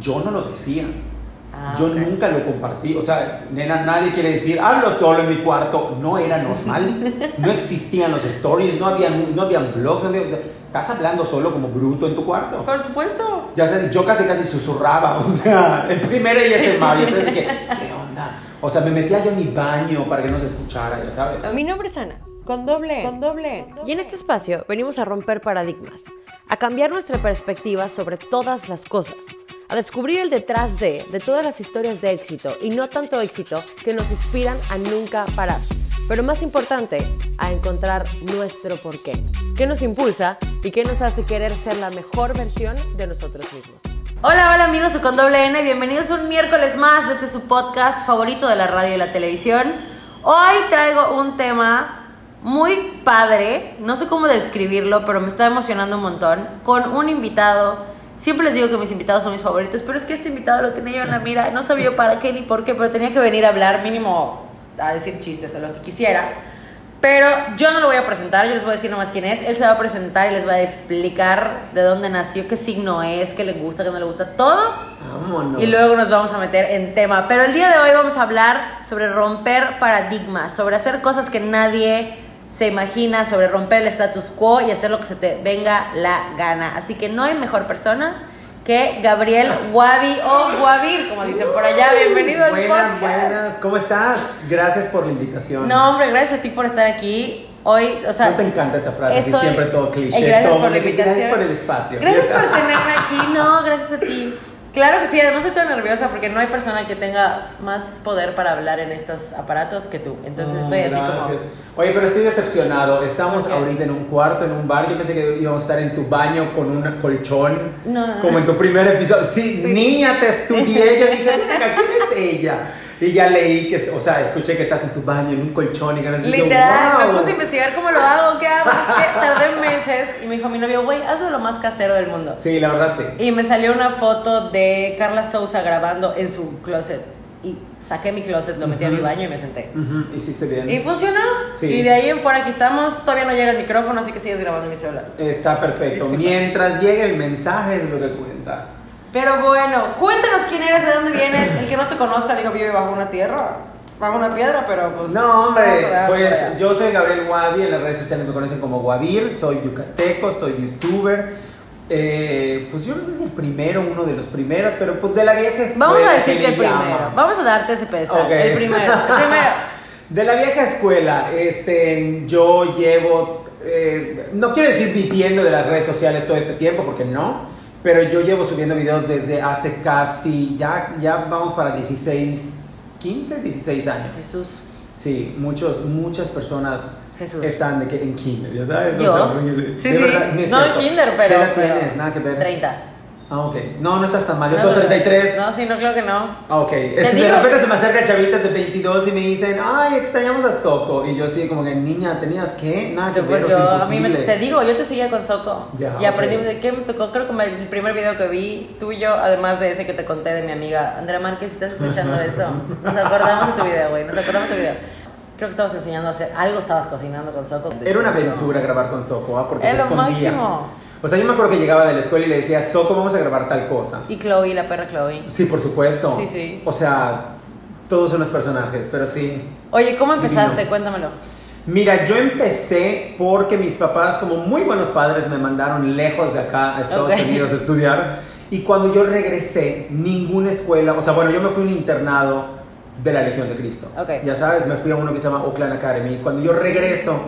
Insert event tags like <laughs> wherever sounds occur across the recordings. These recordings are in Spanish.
yo no lo decía. Ah, yo ok. nunca lo compartí. O sea, nena, nadie quiere decir, hablo solo en mi cuarto. No era normal. <laughs> no existían los stories, no habían, no habían blogs. no había- estás hablando solo como bruto en tu cuarto. Por supuesto. Ya sabes, yo casi casi susurraba, <laughs> o sea, el primero y el Mario, ya sabes de que, ¿qué onda? O sea, me metía yo en mi baño para que no se escuchara, ya sabes. Mi nombre es Ana, con doble. Con doble. Y en este espacio venimos a romper paradigmas, a cambiar nuestra perspectiva sobre todas las cosas, a descubrir el detrás de, de todas las historias de éxito y no tanto éxito que nos inspiran a nunca parar. Pero más importante, a encontrar nuestro porqué. ¿Qué nos impulsa y qué nos hace querer ser la mejor versión de nosotros mismos? Hola, hola amigos de Con Doble N, bienvenidos un miércoles más de este su podcast favorito de la radio y la televisión. Hoy traigo un tema muy padre, no sé cómo describirlo, pero me está emocionando un montón, con un invitado. Siempre les digo que mis invitados son mis favoritos, pero es que este invitado lo tenía yo en la mira, no sabía para qué ni por qué, pero tenía que venir a hablar mínimo a decir chistes o lo que quisiera. Pero yo no lo voy a presentar, yo les voy a decir nomás quién es. Él se va a presentar y les va a explicar de dónde nació, qué signo es, qué le gusta, qué no le gusta, todo. Vámonos. Y luego nos vamos a meter en tema. Pero el día de hoy vamos a hablar sobre romper paradigmas, sobre hacer cosas que nadie se imagina, sobre romper el status quo y hacer lo que se te venga la gana. Así que no hay mejor persona que Gabriel Guavi o Guavir, como dicen por allá. Bienvenido al Buenas, podcast. buenas, ¿cómo estás? Gracias por la invitación. No, hombre, gracias a ti por estar aquí. Hoy, o sea, ¿No te encanta esa frase? Estoy- siempre todo cliché, Eh, gracias todo por la de que invitación. gracias por el espacio. Gracias <laughs> por tenerme aquí. No, gracias a ti. Claro que sí, además estoy nerviosa porque no hay persona que tenga más poder para hablar en estos aparatos que tú. Entonces estoy así Gracias. como... Oye, pero estoy decepcionado. Estamos ahorita en un cuarto, en un bar. Yo pensé que íbamos a estar en tu baño con un colchón. No, no. Como en tu primer episodio. Sí, niña, te estudié. Yo dije, "Venga, ¿quién es ella? Y ya leí que, o sea, escuché que estás en tu baño, en un colchón y ganas de Literal, wow. me puse a investigar cómo lo hago, qué hago. Tardé meses y me dijo mi novio, güey, hazlo lo más casero del mundo. Sí, la verdad sí. Y me salió una foto de Carla Souza grabando en su closet. Y saqué mi closet, lo metí a mi baño y me senté. Ujú, hiciste bien. Y funcionó. Sí. Y de ahí en fuera aquí estamos. Todavía no llega el micrófono, así que sigues grabando mi celular. Está perfecto. Disculpa. Mientras llegue el mensaje es lo que cuenta. Pero bueno, cuéntanos quién eres, de dónde vienes. El que no te conozca, digo, vive bajo una tierra, bajo una piedra, pero pues. No, hombre, pues yo soy Gabriel Guavi, en las redes sociales me conocen como Guavir, soy yucateco, soy youtuber. Eh, pues yo no sé si el primero, uno de los primeros, pero pues de la vieja escuela. Vamos a decir que el primero. Vamos a darte ese pedestal. El primero. El <laughs> primero. De la vieja escuela, este, yo llevo, eh, no quiero decir viviendo de las redes sociales todo este tiempo, porque no, pero yo llevo subiendo videos desde hace casi, ya, ya vamos para 16, 15, 16 años. Jesús. Sí, muchos, muchas personas Jesús. están de que en kinder, ¿ya sabes? ¿Yo? O sea, horrible. Sí, De sí. verdad, es No en kinder, pero. ¿Qué edad pero- tienes? Nada que ver. 30. Ah, ok. No, no estás tan mal. Yo No, tengo no, 33. No, sí, no creo que no. Ah, ok. Es que digo de repente que- se me acercan chavitas de 22 y me dicen, ay, extrañamos a Soco. Y yo así, como que, niña, ¿tenías qué? Nada que Pues ver, yo, es a mí me, te digo, yo te seguía con Soco. Ya, y aprendí ok. de qué me tocó. Creo que el primer video que vi, tú y yo, además de ese que te conté de mi amiga Andrea Márquez, si estás escuchando esto, nos acordamos de tu video, güey. Nos acordamos de tu video. Creo que estabas enseñando a hacer algo, estabas cocinando con Soco. Era una aventura grabar con Soco, ¿ah? Porque Es se lo escondía. máximo. O sea, yo me acuerdo que llegaba de la escuela y le decía, Soco, vamos a grabar tal cosa. Y Chloe, la perra Chloe. Sí, por supuesto. Sí, sí. O sea, todos son los personajes, pero sí. Oye, ¿cómo empezaste? Divino. Cuéntamelo. Mira, yo empecé porque mis papás, como muy buenos padres, me mandaron lejos de acá a Estados Ok. Unidos a estudiar. Y cuando yo regresé, ninguna escuela, o sea, bueno, yo me fui a un internado de la Legión de Cristo. Ok. Ya sabes, me fui a uno que se llama Oakland Academy. Y cuando yo regreso,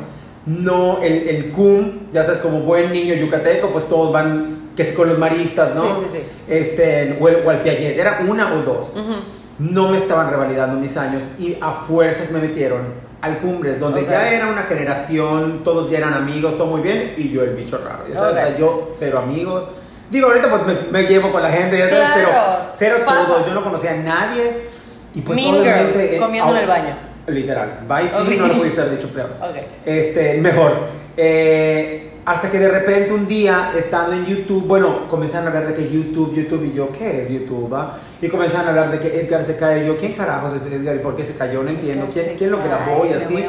no, el, el CUM, ya sabes, como buen niño yucateco, pues todos van, que es con los maristas, ¿no? Sí, sí, sí. Este, o, el, o al Piaget, era una o dos Ujú. no me estaban revalidando mis años y a fuerzas me metieron al Cumbres, donde Ok. ya era una generación, todos ya eran amigos, todo muy bien, y yo el bicho raro, ya sabes, Ok. o sea, yo cero amigos. Digo, ahorita pues me, me llevo con la gente, ya sabes, Claro, pero cero todo, yo no conocía a nadie. Y pues Mean obviamente... Girls, comiendo en el baño. Literal, bye, Ok. no lo pudiste haber dicho peor. <laughs> Ok. Este, mejor. Eh, hasta que de repente un día, estando en YouTube, bueno, comenzaron a hablar de que YouTube, YouTube, y yo, ¿qué es YouTube? ah? Y comenzaron a hablar de que Edgar se cae, y yo, ¿quién carajos es Edgar? ¿Y por qué se cayó? No entiendo. ¿Quién, quién lo grabó y así?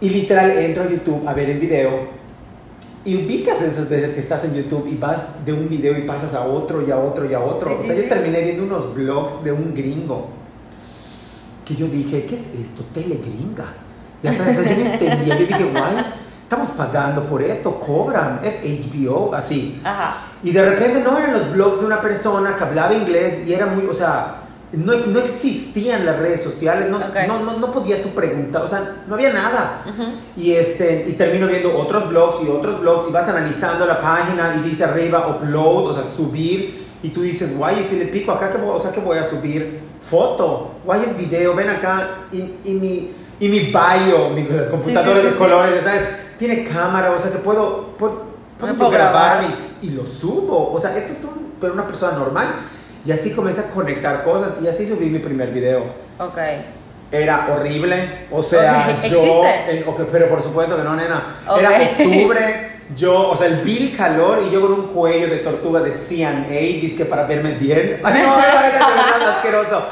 Y literal entro a YouTube a ver el video Y ubicas esas veces que estás en YouTube y vas de un video y pasas a otro y a otro y a otro. Sí, o sí, sea, yo sí. terminé viendo unos blogs de un gringo que yo dije, ¿qué es esto? Telegringa. Ya sabes, o sea, yo no entendía. Yo dije, guay, estamos pagando por esto, cobran, es HBO, así. Ajá. Y de repente no eran los blogs de una persona que hablaba inglés y era muy, o sea, no, no existían las redes sociales, no, Ok. no, no, no podías tú preguntar, o sea, no había nada. Y, este, y termino viendo otros blogs y otros blogs y vas analizando la página y dice arriba upload, o sea, subir. Y tú dices, guay, y si le pico acá, ¿qué voy, o sea, que voy a subir foto, guay, es video, ven acá. Y, y mi, y mi bio, mi, las computadoras sí, de sí. colores, ¿sabes? Tiene cámara, o sea, que puedo, puedo, puedo puedo grabar mis y lo subo. O sea, esto es un, pero una persona normal. Y así comencé a conectar cosas y así subí mi primer video. Ok. Era horrible, o sea, Ok, yo, en- ok, pero por supuesto que no, nena. Ok. Era octubre, <laughs> yo, o sea, el vil calor y yo con un cuello de tortuga de CNA, que para verme bien. <laughs> Ay, no, era, de verdad asqueroso.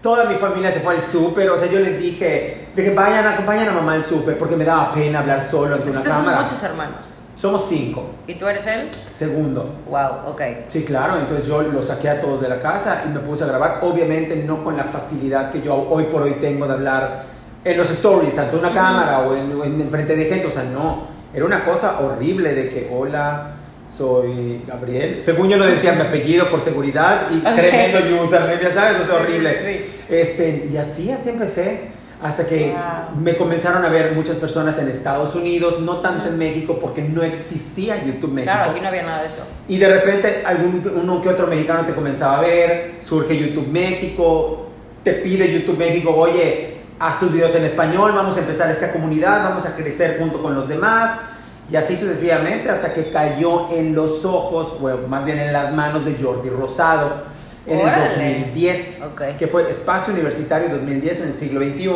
Toda mi familia se fue al súper, o sea, yo les dije de que vayan, acompañen a mamá al súper porque me daba pena hablar solo ante una Ustedes son cámara. muchos hermanos. Somos cinco. ¿Y tú eres él? Segundo. Wow, ok. Sí, claro, entonces yo los saqué a todos de la casa y me puse a grabar, obviamente no con la facilidad que yo hoy por hoy tengo de hablar en los stories, tanto en una cámara o en, en, en frente de gente, o sea, no, era una cosa horrible de que, hola, soy Gabriel, según yo no decía mi apellido por seguridad y Ok. <laughs> tremendo username, ya sabes, o sea, horrible. Sí, Este, y así, así empecé. Hasta que Wow. me comenzaron a ver muchas personas en Estados Unidos, no tanto en México, porque no existía YouTube México. Claro, aquí no había nada de eso. Y de repente algún, uno que otro mexicano te comenzaba a ver, surge YouTube México, te pide YouTube México, oye, haz tus videos en español, vamos a empezar esta comunidad, vamos a crecer junto con los demás. Y así sucesivamente hasta que cayó en los ojos, bueno, más bien en las manos de Jordi Rosado en Órale. el 2010, Ok. que fue Espacio Universitario 2010 en el siglo XXI.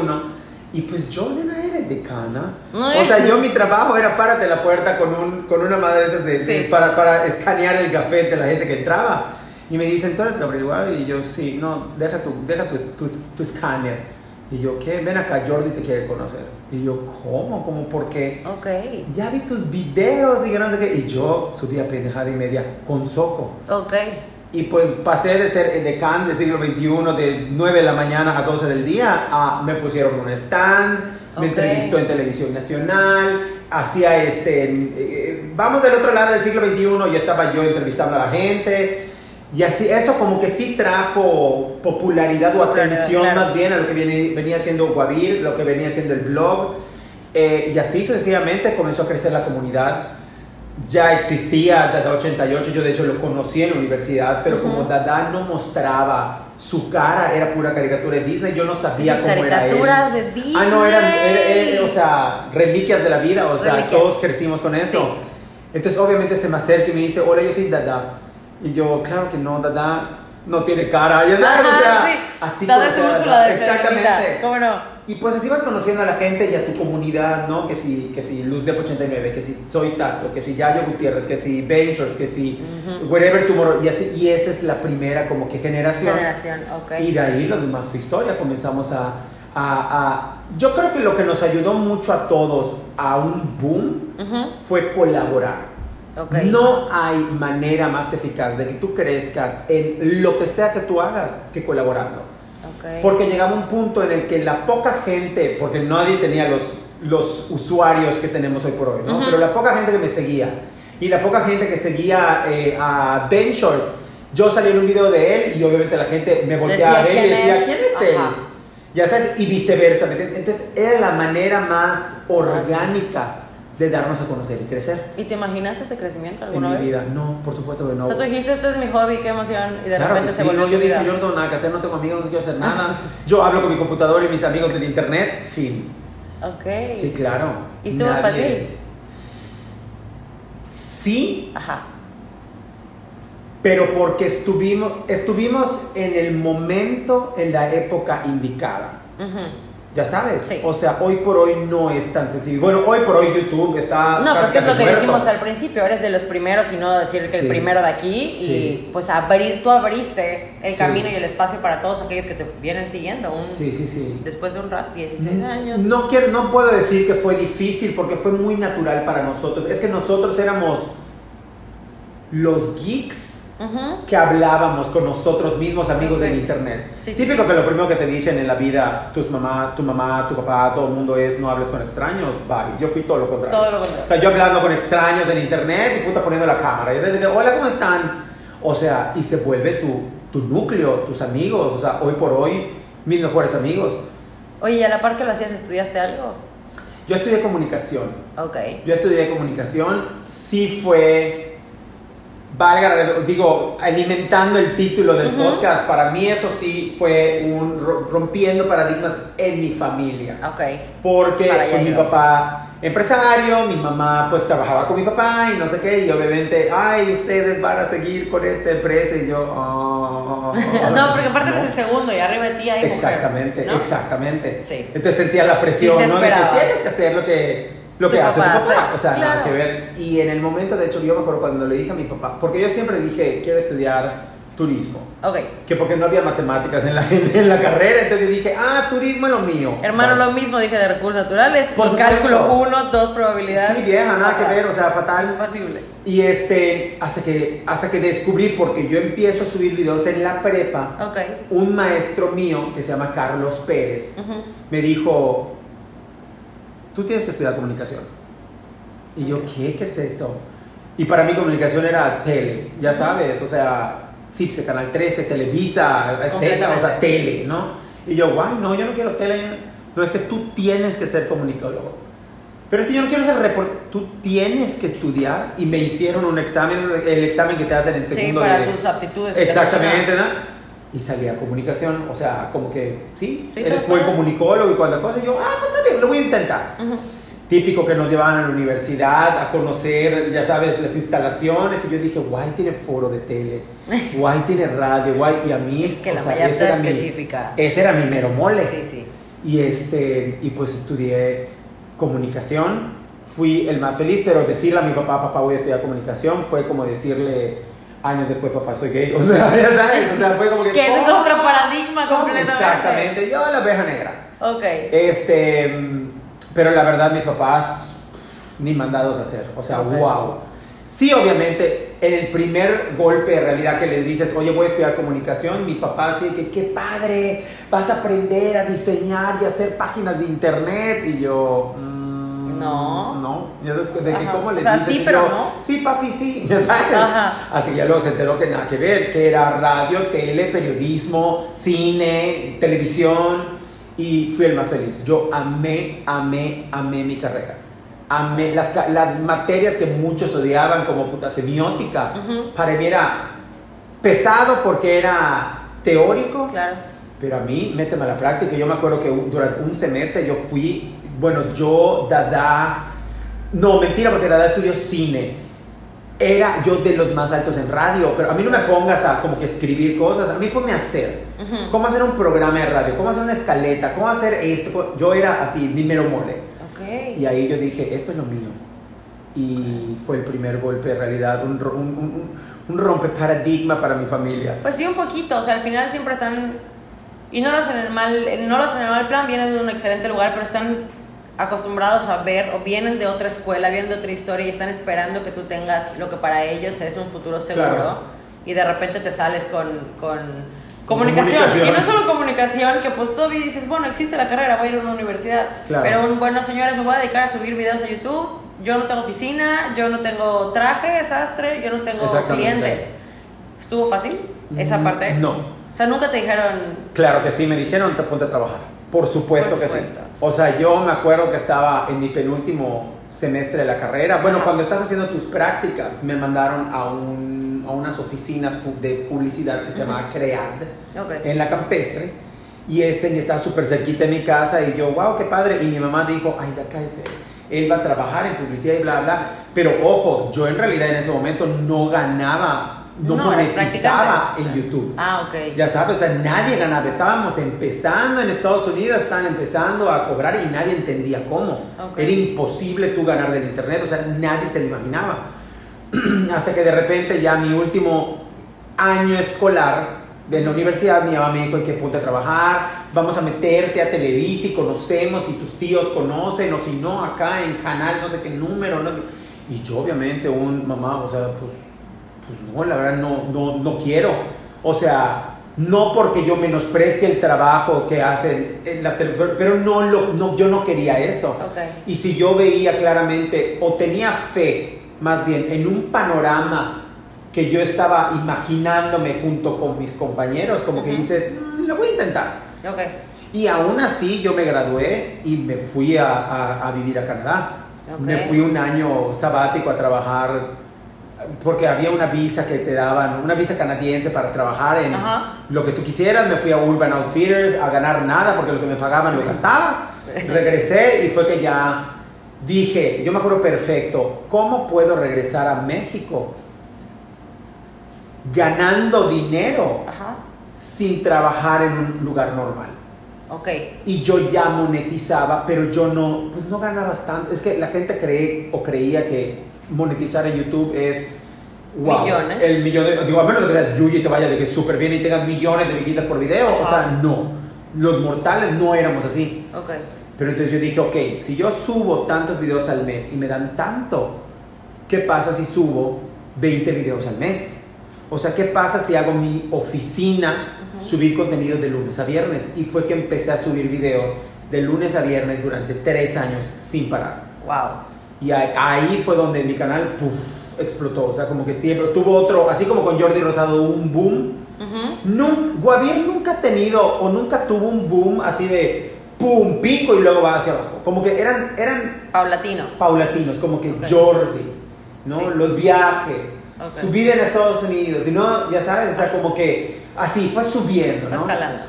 Y pues yo, nena, era decana. Ay. O sea, yo mi trabajo era párate la puerta con, un, con una madre esas de, de- Sí. para, para escanear el café de la gente que entraba. Y me dicen, ¿tú eres Gabriel Guavi? Y yo, sí, no, deja tu, deja tu, tu, tu escáner. Y yo, ¿qué? Ven acá, Jordi te quiere conocer. Y yo, ¿cómo? ¿Cómo? ¿Por qué? Ok. Ya vi tus videos y no sé qué. Y yo subía pendejada y media con Soco. Ok. Y pues pasé de ser decán del siglo XXI de 9 de la mañana a 12 del día a me pusieron un stand, me Ok. entrevistó en televisión nacional, hacía este, eh, vamos del otro lado del siglo XXI, ya estaba yo entrevistando a la gente. Y así, eso como que sí trajo popularidad o atención claro. más bien a lo que viene- venía haciendo Guavir, lo que venía haciendo el blog. Eh, y así sucesivamente comenzó a crecer la comunidad. Ya existía Dada 88, yo de hecho lo conocí en la universidad, pero como Dada no mostraba su cara, era pura caricatura de Disney, yo no sabía Esas cómo era él. caricaturas de Disney. Ah, no, eran, era- era- o sea, reliquias de la vida, o sea, Reliquias. todos crecimos con eso. Sí. Entonces, obviamente, se me acerca y me dice, hola, yo soy Dada. Y yo, claro que no, Dada no tiene cara, ya sabes, o Ajá, sea, sí. así Dada es Úrsula de Exactamente. ¿Cómo no? Y pues así vas conociendo a la gente y a tu comunidad, ¿no? Que si, que si Luz de 89, que si Soy Tato, que si Yayo Gutiérrez, que si Ben Shorts, que si Wherever Tomorrow. Y, así, y esa es la primera como que generación. Generación, ok. Y de ahí lo demás fue historia. Comenzamos a, a, a- Yo creo que lo que nos ayudó mucho a todos a un boom fue colaborar. No hay manera más eficaz de que tú crezcas en lo que sea que tú hagas que colaborando. Ok. Porque llegaba un punto en el que la poca gente, porque nadie tenía los, los usuarios que tenemos hoy por hoy, ¿no? Pero la poca gente que me seguía y la poca gente que seguía eh, a Ben Shorts, yo salí en un video de él y obviamente la gente me volteaba a ver y "¿Quién decía, es?". ¿quién es él? Ya sabes, y viceversa. Entonces era la manera más orgánica de darnos a conocer y crecer. ¿Y te imaginaste este crecimiento En alguna mi vez? vida, no, por supuesto que no. O sea, tú dijiste, este es mi hobby, qué emoción, y de Claro repente que se sí, volvió no, yo dije, vida. yo no tengo nada que hacer, no tengo amigos, no quiero hacer nada. <laughs> Yo hablo con mi computador y mis amigos del internet, fin. Ok. Sí, claro. ¿Y estuvo Nadie- fácil? Sí, Ajá. pero porque estuvimos, estuvimos en el momento, en la época indicada. Ujú. Ya sabes, Sí. o sea, hoy por hoy no es tan sencillo. Bueno, hoy por hoy YouTube está No, casi porque es lo que muerto. dijimos al principio, eres de los primeros y no decir que Sí. el primero de aquí. Sí. Y pues abrir, tú abriste el camino y el espacio para todos aquellos que te vienen siguiendo. un- Sí, sí, sí. Después de un rato, 16 años. No, quiero, no puedo decir que fue difícil porque fue muy natural para nosotros. Es que nosotros éramos los geeks Que hablábamos con nosotros mismos, amigos Ok. del internet. Sí, Típico sí. que lo primero que te dicen en la vida, tus mamá, tu mamá, tu papá, todo el mundo es no hables con extraños. Bye. Yo fui todo lo contrario. Todo lo contrario. O sea, yo hablando con extraños en internet y puta poniendo la cámara. Y desde que, hola, ¿cómo están? O sea, y se vuelve tu, tu núcleo, tus amigos. O sea, hoy por hoy, mis mejores amigos. Oye, ¿y a la par que lo hacías, estudiaste algo? Yo estudié comunicación. Ok. Yo estudié comunicación, sí fue, valga, digo, alimentando el título del Ujú. podcast, para mí eso sí fue un ro- rompiendo paradigmas en mi familia. Ok. Porque pues, mi papá empresario, mi mamá pues trabajaba con mi papá y no sé qué, y obviamente, ay, ustedes van a seguir con esta empresa y yo, "Ah, no, porque aparte no". eres el segundo y arriba ti hay mujer, Exactamente, ¿no? exactamente. Sí. Entonces sentía la presión, Sí ¿no? De que tienes que hacer lo que, lo que hace tu papá. O sea, nada claro. que ver. Y en el momento, de hecho, yo me acuerdo cuando le dije a mi papá, porque yo siempre dije, quiero estudiar turismo. Ok. Que porque no había matemáticas en la, <laughs> en la carrera, entonces dije, ah, turismo es lo mío. Hermano, Vale. lo mismo dije de recursos naturales. Por cálculo 1, 2 probabilidad. Sí, vieja, nada que ver, o sea, fatal. Imposible. Y este, hasta que, hasta que descubrí, porque yo empiezo a subir videos en la prepa, Ok. un maestro mío que se llama Carlos Pérez Ujú. me dijo, tú tienes que estudiar comunicación. Y yo, ¿qué? ¿Qué es eso? Y para mí comunicación era tele, ya sabes, o sea, CIPSE, Canal 13, Televisa, Azteca, o sea, tele, ¿no? Y yo, guay, no, yo no quiero tele. no-". Es que tú tienes que ser comunicólogo. Pero es que yo no quiero ser reportero, tú tienes que estudiar y me hicieron un examen, el examen que te hacen en Sí, segundo para de... tus aptitudes. Exactamente, ¿no? Y salía comunicación, o sea, como que, sí, Sí, eres buen comunicólogo y cuando cosa, yo, ah, pues está bien, lo voy a intentar. Ujú. Típico que nos llevaban a la universidad a conocer, ya sabes, las instalaciones. Y yo dije, guay, tiene foro de tele, <laughs> guay, tiene radio, guay. Y a mí, Es que o la sea, ese era mi- específica. ese era mi mero mole. Sí, sí. Y, este, y pues estudié comunicación. Fui el más feliz, pero decirle a mi papá, papá, voy a estudiar comunicación, fue como decirle años después, papá, soy gay. <laughs> O sea, ya sabes, o sea, fue como que... Que ese es ¿cómo? otro paradigma completamente. Exactamente, yo la abeja negra. Ok. Este, pero la verdad, mis papás ni mandados a hacer. O sea, wow. Sí, obviamente, en el primer golpe de realidad que les dices, oye, voy a estudiar comunicación, mi papá así que, qué padre, vas a aprender a diseñar y hacer páginas de internet. Y yo, mm, No. No. Ya sabes, de que Ajá. cómo les O sea, dices. sí, Y pero yo, no. Sí, papi, sí. <laughs> Ya sabes. Ajá. Así que ya luego se enteró que nada que ver, que era radio, tele, periodismo, cine, televisión. Y fui el más feliz. Yo amé, amé, amé mi carrera. Amé las, materias que muchos odiaban, como puta semiótica. Ujú. Para mí era pesado porque era teórico. Claro. Pero a mí, méteme a la práctica. Yo me acuerdo que durante un semestre yo fui, bueno, yo, Dada, no, mentira, porque Dada estudió cine. Era yo de los más altos en radio, pero a mí no me pongas a como que escribir cosas, a mí ponme a hacer. ¿Cómo hacer un programa de radio? ¿Cómo hacer una escaleta? ¿Cómo hacer esto? Yo era así, mi mero mole. Ok. Y ahí yo dije, esto es lo mío. Y fue el primer golpe de realidad, un, un, un, un rompe paradigma para mi familia. Pues sí, un poquito. O sea, al final siempre están. Y no lo hacen en el mal, no lo hacen en el mal plan, vienen de un excelente lugar, pero están acostumbrados a ver o vienen de otra escuela, vienen de otra historia y están esperando que tú tengas lo que para ellos es un futuro seguro. Claro. Y de repente te sales con, con comunicación. Comunicación. Y no solo comunicación, que pues todavía dices, bueno, existe la carrera, voy a ir a una universidad. Claro. Pero un, bueno, señores, me voy a dedicar a subir videos a YouTube. Yo no tengo oficina, yo no tengo traje, sastre, yo no tengo clientes. ¿Estuvo fácil esa Mm, parte? no. O sea, nunca te dijeron. Claro que sí, me dijeron, te ponte a trabajar. Por supuesto Por que sí. O sea, yo me acuerdo que estaba en mi penúltimo semestre de la carrera. Bueno, cuando estás haciendo tus prácticas, me mandaron a, un, a unas oficinas de publicidad que se llama CREAD, Ok. en la campestre. Y este estaba súper cerquita de mi casa y yo, wow, qué padre. Y mi mamá dijo, ay, de acá es. Él va a trabajar en publicidad y bla, bla. Pero ojo, yo en realidad en ese momento no ganaba no, No, monetizaba en YouTube. Ah, ok. Ya sabes, o sea, nadie ganaba. Estábamos empezando en Estados Unidos, estaban empezando a cobrar y nadie entendía cómo. Era imposible tú ganar del internet, o sea, nadie se lo imaginaba. <clears throat> Hasta que de repente ya mi último año escolar de la universidad, mi mamá me dijo, que ponte a trabajar, vamos a meterte a Televisa y conocemos, y tus tíos conocen, o si no, acá en canal, no sé qué número, no sé. Y yo obviamente, un mamá, o sea, pues, pues no, la verdad no, no, no quiero. O sea, no porque yo menosprecie el trabajo que hacen en las tele- pero no, lo, no, yo no quería eso. Y si yo veía claramente, o tenía fe, más bien, en un panorama que yo estaba imaginándome junto con mis compañeros, como que dices, "Mm, lo voy a intentar. Y aún así yo me gradué y me fui a, a- a vivir a Canadá. Me fui un año sabático a trabajar porque había una visa que te daban, una visa canadiense para trabajar en Ajá. lo que tú quisieras. Me fui a Urban Outfitters a ganar nada porque lo que me pagaban lo gastaba. Regresé y fue que ya dije, yo me acuerdo perfecto, ¿cómo puedo regresar a México ganando dinero Ajá. sin trabajar en un lugar normal? Ok. y yo ya monetizaba, pero yo no, pues no ganabas tanto. Es que la gente cree o creía que monetizar en YouTube es wow, Millones. el millón de, digo, a menos de que seas Yuji y te vaya de que súper bien y tengas millones de visitas por video, o sea, Ajá. no. Los mortales no éramos así. Ok. Pero entonces yo dije, ok, si yo subo tantos videos al mes y me dan tanto, ¿qué pasa si subo 20 videos al mes? O sea, ¿qué pasa si hago mi oficina, subir contenido de lunes a viernes? Y fue que empecé a subir videos de lunes a viernes durante tres años sin parar. Wow. Y ahí, fue donde mi canal, puff, explotó. O sea, como que siempre tuvo otro, así como con Jordi Rosado, un boom. Nun- Guavir nunca ha tenido o nunca tuvo un boom así de pum, pico y luego va hacia abajo. Como que eran, eran Paulatino. paulatinos, como que Ok. Jordi, ¿no? Sí. Los viajes, Ok. su vida en Estados Unidos, y no, ya sabes, o sea, como que así fue subiendo, ¿no? escalando.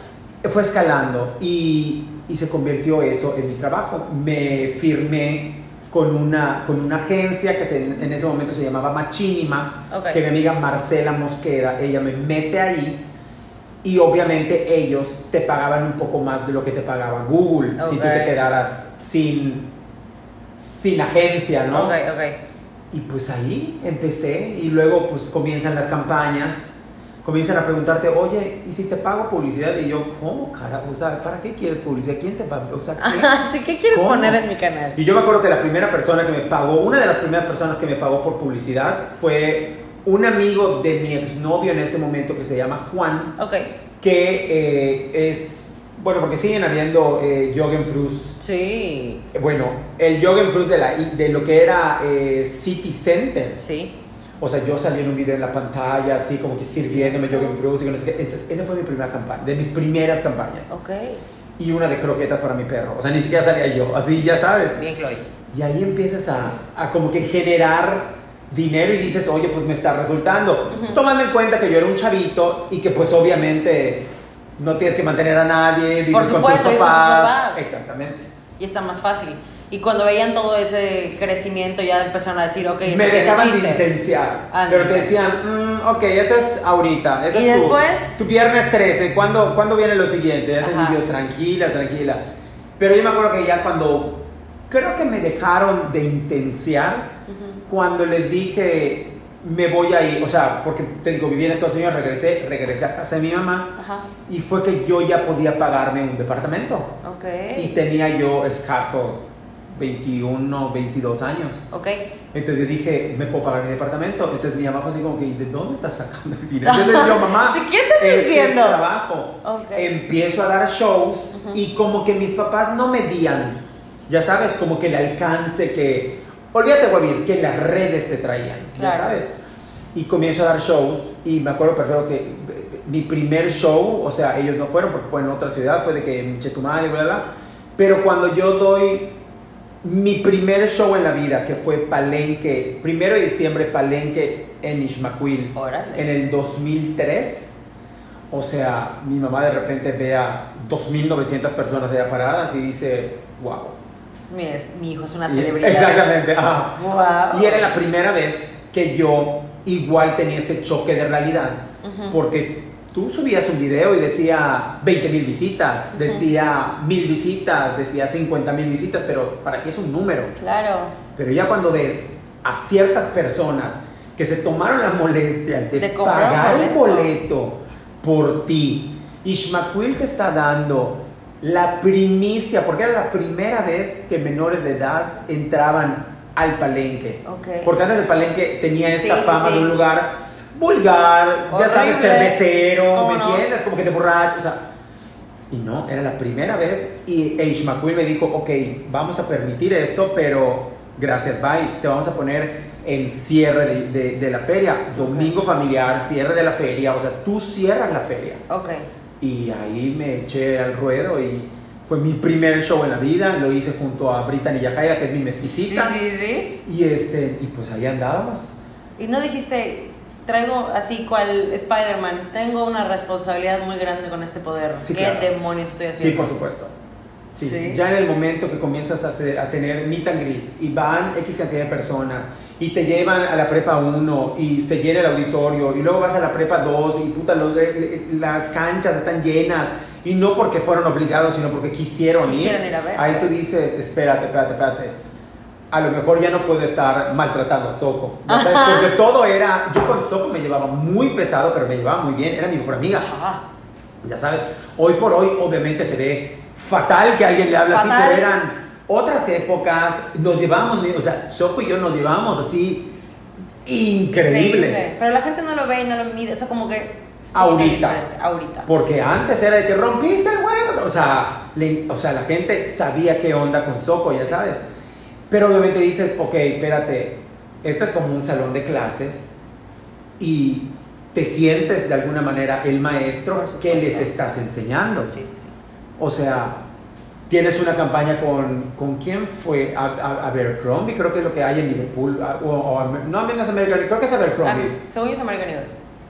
Fue escalando y, y se convirtió eso en mi trabajo. Me firmé con una, con una agencia que se- en ese momento se llamaba Machinima, Ok. que mi amiga Marcela Mosqueda, ella me mete ahí y obviamente ellos te pagaban un poco más de lo que te pagaba Google si tú te quedaras sin, sin agencia, ¿no? Ok, ok. Y pues ahí empecé y luego pues comienzan las campañas, comienzan a preguntarte, oye, ¿y si te pago publicidad? Y yo, ¿cómo, cara? O sea, ¿para qué quieres publicidad? ¿Quién te va? O sea, ¿qué? Que quieres ¿Cómo? poner en mi canal. Y yo me acuerdo que la primera persona que me pagó, una de las primeras personas que me pagó por publicidad fue un amigo de mi exnovio en ese momento que se llama Juan, Ok. que eh, es, bueno, porque siguen habiendo eh, Frus. Sí. Bueno, el Frus de, la, de lo que era eh, City Center. Sí. O sea, yo salí en un video en la pantalla, así como que sirviéndome Jogging Fruits y no sé qué. Entonces, esa fue mi primera campaña, de mis primeras campañas. Ok. Y una de croquetas para mi perro. O sea, ni siquiera salía yo, así ya sabes. Bien, Chloe. Y ahí empiezas a, a como que generar dinero y dices, oye, pues me está resultando. Tomando en cuenta que yo era un chavito y que pues obviamente no tienes que mantener a nadie, vives Por supuesto, con tus papás. Exactamente. Y está más fácil. Y cuando veían todo ese crecimiento, ya empezaron a decir, ok, Me dejaban de chiste. intenciar, Ah, pero te decían, "Mm, ok, eso es ahorita, eso ¿Y es tu, después? tu viernes 13, ¿cuándo, ¿cuándo viene lo siguiente? Ya se vivió tranquila, tranquila. Pero yo me acuerdo que ya cuando, creo que me dejaron de intenciar, cuando les dije, me voy a ir, o sea, porque te digo, viví en Estados Unidos, regresé, regresé a casa de mi mamá, Ajá. y fue que yo ya podía pagarme un departamento. Ok. Y tenía yo escasos 21, 22 años. Ok. Entonces yo dije, ¿me puedo pagar mi departamento? Entonces mi mamá fue así como que, ¿y de dónde estás sacando el dinero? Entonces yo, <laughs> mamá, ¿Sí, qué estás es que diciendo? Es trabajo. Ok. Empiezo a dar shows y como que mis papás no medían, ya sabes, como que el alcance que, olvídate, Guavir, que las redes te traían, ya Claro. sabes. Y comienzo a dar shows y me acuerdo perfecto que eh, mi primer show, o sea, ellos no fueron porque fue en otra ciudad, fue de que en Chetumal y bla, bla, bla. Pero cuando yo doy mi primer show en la vida, que fue Palenque, primero de diciembre, Palenque en Ishmaquil, Órale. en el 2003. O sea, mi mamá de repente ve a 2.900 personas allá paradas y dice, wow. Mi, es- mi hijo es una Y- celebridad. Exactamente, ajá. Wow. Y era la primera vez que yo igual tenía este choque de realidad. Porque tú subías un video y decía 20 mil visitas, decía mil visitas, decía 50 mil visitas, pero para qué es un número. Claro. Pero ya cuando ves a ciertas personas que se tomaron la molestia de, pagar un un boleto por ti, Ishmaquil te está dando la primicia, porque era la primera vez que menores de edad entraban al palenque. Ok. Porque antes el palenque tenía esta Sí, sí, fama sí. de un lugar vulgar, ya sabes, cervecero, ¿Cómo ¿me no? entiendes? Como que te borracho, o sea. Y no, era la primera vez y Ishmaquil me dijo, ok, vamos a permitir esto, pero gracias, bye, te vamos a poner en cierre de, de- de la feria, domingo familiar, cierre de la feria, o sea, tú cierras la feria. Ok. Y ahí me eché al ruedo y fue mi primer show en la vida, lo hice junto a Brittany Yajaira, que es mi Sí, mestizita, sí, sí. y, este, y pues ahí andábamos. Y no dijiste, traigo así cual Spider-Man, tengo una responsabilidad muy grande con este poder. Sí, ¿Qué claro. demonios estoy Sí, haciendo? por supuesto. Sí. Sí. Ya en el momento que comienzas a, hacer- a tener meet and greets y van X cantidad de personas y te llevan a la prepa 1 y se llena el auditorio y luego vas a la prepa 2 y puta, los- eh, eh, las canchas están llenas y no porque fueron obligados, sino porque quisieron, Quisieron ir. ir a ver. Ahí tú dices, espérate, espérate, espérate. A lo mejor ya no puedo estar maltratando a Soco. sabes. Porque todo era, yo con Soco me llevaba muy pesado, pero me llevaba muy bien, era mi mejor amiga. Ajá. Ya sabes, hoy por hoy obviamente se ve fatal que alguien le hable así, Fatal. pero eran otras épocas, nos llevábamos, o sea, Soco y yo nos llevábamos así increíble. Pero la gente no lo ve y no lo mide, o sea, como que... Ahorita. Ahorita. Porque antes era de que rompiste el huevo, o sea, le- o sea, la gente sabía qué onda con Soco, ya sabes. Pero obviamente dices, ok, espérate, esto es como un salón de clases y te sientes de alguna manera el maestro que les estás enseñando. Sí, sí, sí. O sea, tienes una campaña con, ¿con quién fue? A, a- Abercrombie, creo que es lo que hay en Liverpool. a- O, o no, no es American, creo que es Abercrombie. Según yo es American Eagle.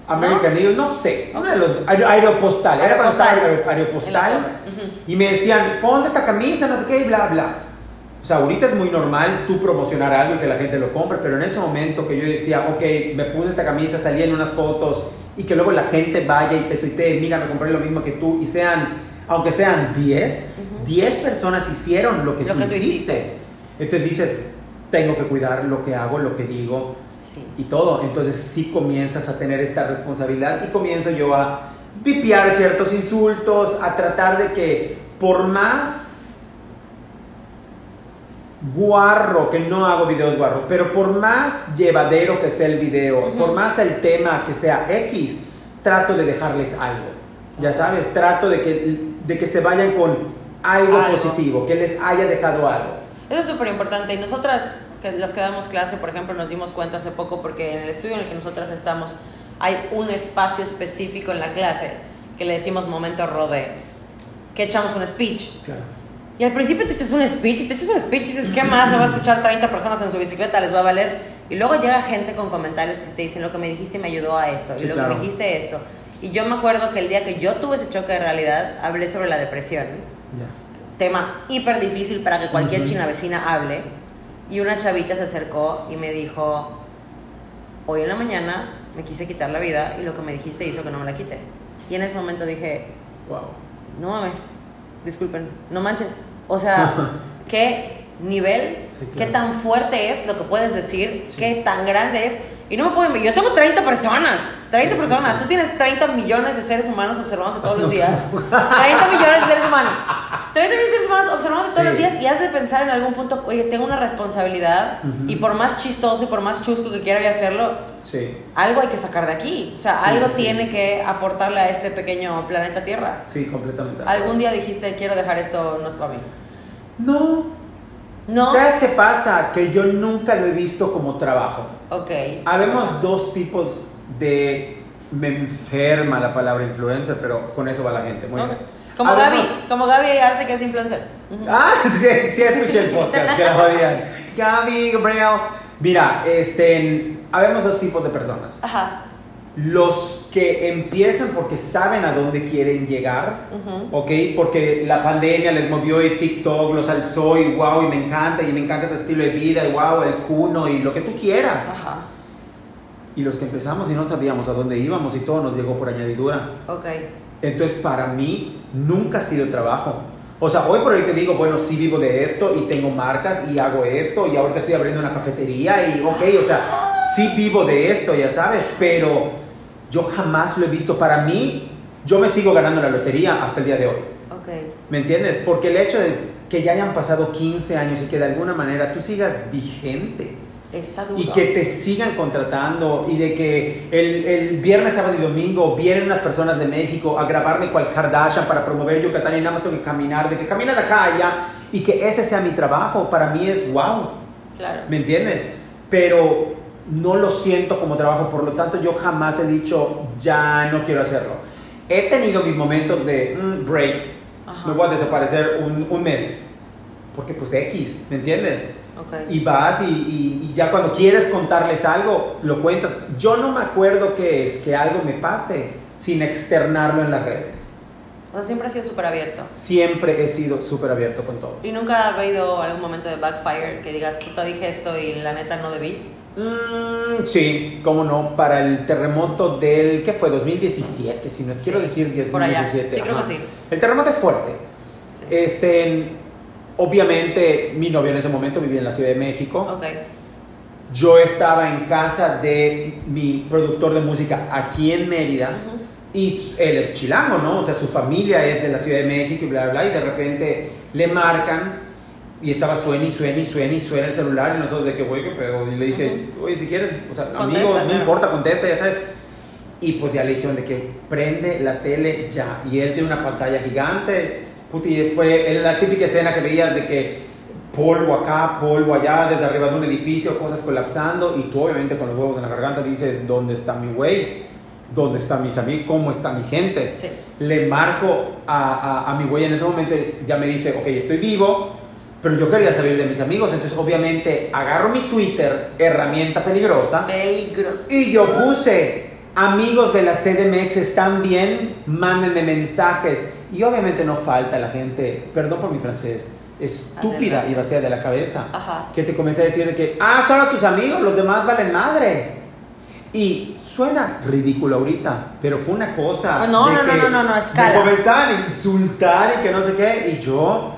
American ¿No? Eagle, no sé, uno de los, aer- Aeropostal, era cuando estaba Aeropostal. Y me decían, ponte esta camisa, no sé qué, y bla, bla. O sea, ahorita es muy normal tú promocionar algo y que la gente lo compre, pero en ese momento que yo decía, ok, me puse esta camisa, salí en unas fotos y que luego la gente vaya y te tuitee, mira, me compré lo mismo que tú y sean, aunque sean 10, 10 personas hicieron lo que Lo tú que hiciste. hiciste. Entonces dices, tengo que cuidar lo que hago, lo que digo Sí. y todo. Entonces sí comienzas a tener esta responsabilidad y comienzo yo a pipiar ciertos insultos, a tratar de que por más guarro, que no hago videos guarros, pero por más llevadero que sea el video, por más el tema que sea X, trato de dejarles algo. Ya sabes, trato de que, de que se vayan con algo, Algo. positivo, que les haya dejado algo. Eso es súper importante. Y nosotras, que las que damos clase, por ejemplo, nos dimos cuenta hace poco porque en el estudio en el que nosotras estamos hay un espacio específico en la clase que le decimos momento rodeo, que echamos un speech. Claro. Y al principio te echas un speech, te echas un speech y dices, ¿qué más? Me va a escuchar 30 personas en su bicicleta, les va a valer. Y luego llega gente con comentarios que te dicen, lo que me dijiste me ayudó a esto, y Sí, lo claro. que me dijiste esto. Y yo me acuerdo que el día que yo tuve ese choque de realidad, hablé sobre la depresión Ya. tema hiper difícil para que cualquier Ujú. china vecina hable. Y una chavita se acercó y me dijo, hoy en la mañana me quise quitar la vida y lo que me dijiste hizo que no me la quite. Y en ese momento dije, Wow. no mames, disculpen, no manches. O sea, <laughs> qué nivel, Sí, claro. qué tan fuerte es lo que puedes decir, Sí. qué tan grande es. Y no me puedo, yo tengo 30 personas, 30 Sí, sí, personas, sí. tú tienes 30 <laughs> millones de seres humanos observándote todos los días. tampoco. 30 millones de seres humanos. 30 millones de seres humanos observándote todos los días y has de pensar en algún punto, oye, tengo una responsabilidad Ujú. y por más chistoso y por más chusco que quiera hacerlo, algo hay que sacar de aquí. O sea, algo tiene que aportarle a este pequeño planeta Tierra. Sí, completamente. ¿Algún día dijiste, quiero dejar esto, no es para mí? No. No. ¿Sabes qué pasa? Que yo nunca lo he visto como trabajo. Ok. Habemos dos tipos de... Me enferma la palabra influencer, pero con eso va la gente. Muy bien. Como Habemos- Gaby, como Gaby Arce que es influencer. Ah, <laughs> sí, sí escuché el podcast, que la jodían. <laughs> Gaby, Gabriel. Mira, este, habemos dos tipos de personas. Ajá. Los que empiezan porque saben a dónde quieren llegar, Ujú. ¿ok? Porque la pandemia les movió y TikTok los alzó y wow, y me encanta, y me encanta ese estilo de vida, y wow, el cuno y lo que tú quieras. Ajá. y los que empezamos y no sabíamos a dónde íbamos y todo nos llegó por añadidura. Ok. Entonces, para mí, nunca ha sido trabajo. O sea, hoy por hoy te digo, bueno, sí vivo de esto y tengo marcas y hago esto y ahorita estoy abriendo una cafetería y, ok, o sea, sí vivo de esto, ya sabes, pero yo jamás lo he visto. Para mí, yo me sigo ganando la lotería hasta el día de hoy. Ok. ¿Me entiendes? Porque el hecho de que ya hayan pasado 15 años y que de alguna manera tú sigas vigente Está y que te sigan contratando y de que el, el viernes, sábado y domingo vienen unas personas de México a grabarme cual Kardashian para promover Yucatán y nada más tengo que caminar, de que camina de acá a allá y que ese sea mi trabajo, para mí es wow, Claro. ¿me entiendes? Pero no lo siento como trabajo, por lo tanto yo jamás he dicho ya no quiero hacerlo. He tenido mis momentos de mm, break, Ajá. me voy a desaparecer un, un mes, porque pues X, ¿me entiendes? Y vas y, y- y ya cuando quieres contarles algo, lo cuentas. Yo no me acuerdo qué es que algo me pase sin externarlo en las redes. O sea, siempre ha sido súper abierto. Siempre he sido súper abierto con todo. ¿Y nunca ha habido algún momento de backfire que digas, puta, dije esto y la neta no debí? Mm, sí, cómo no, para el terremoto del, ¿qué fue? 2017, si no quiero decir Por allá. 2017. Sí, creo que sí. El terremoto es fuerte. Sí. Este, obviamente, mi novio en ese momento vivía en la Ciudad de México. Ok. Yo estaba en casa de mi productor de música aquí en Mérida Ujú. y s- él es chilango, ¿no? O sea, su familia es de la Ciudad de México y bla, bla, bla, y de repente le marcan y estaba suena y suena y suena y suena el celular y nosotros de que, güey, qué pedo. Y le dije, oye, si quieres, o sea, Contesta, amigo, no importa, contesta, ya sabes. Y pues ya le dijeron de que prende la tele ya. Y él tiene una pantalla gigante. Puti, fue la típica escena que veías de que polvo acá, polvo allá, desde arriba de un edificio, cosas colapsando. Y tú, obviamente, con los huevos en la garganta dices: ¿Dónde está mi güey? ¿Dónde están mis amigos? ¿Cómo está mi gente? Sí. Le marco a, a, a mi güey en ese momento. Ya me dice: Ok, estoy vivo. Pero yo quería saber de mis amigos. Entonces, obviamente, agarro mi Twitter, herramienta peligrosa. Peligroso. Y yo puse, amigos de la CDMX, ¿están bien? Mándenme mensajes. Y obviamente no falta la gente, perdón por mi francés, estúpida y vacía de la cabeza, Ajá. que te comienza a decir de que, ah, solo tus amigos, los demás valen madre. Y suena ridículo ahorita, pero fue una cosa. No, de no, no, que no, no, no, escala. Me comenzaban a insultar y que no sé qué. Y yo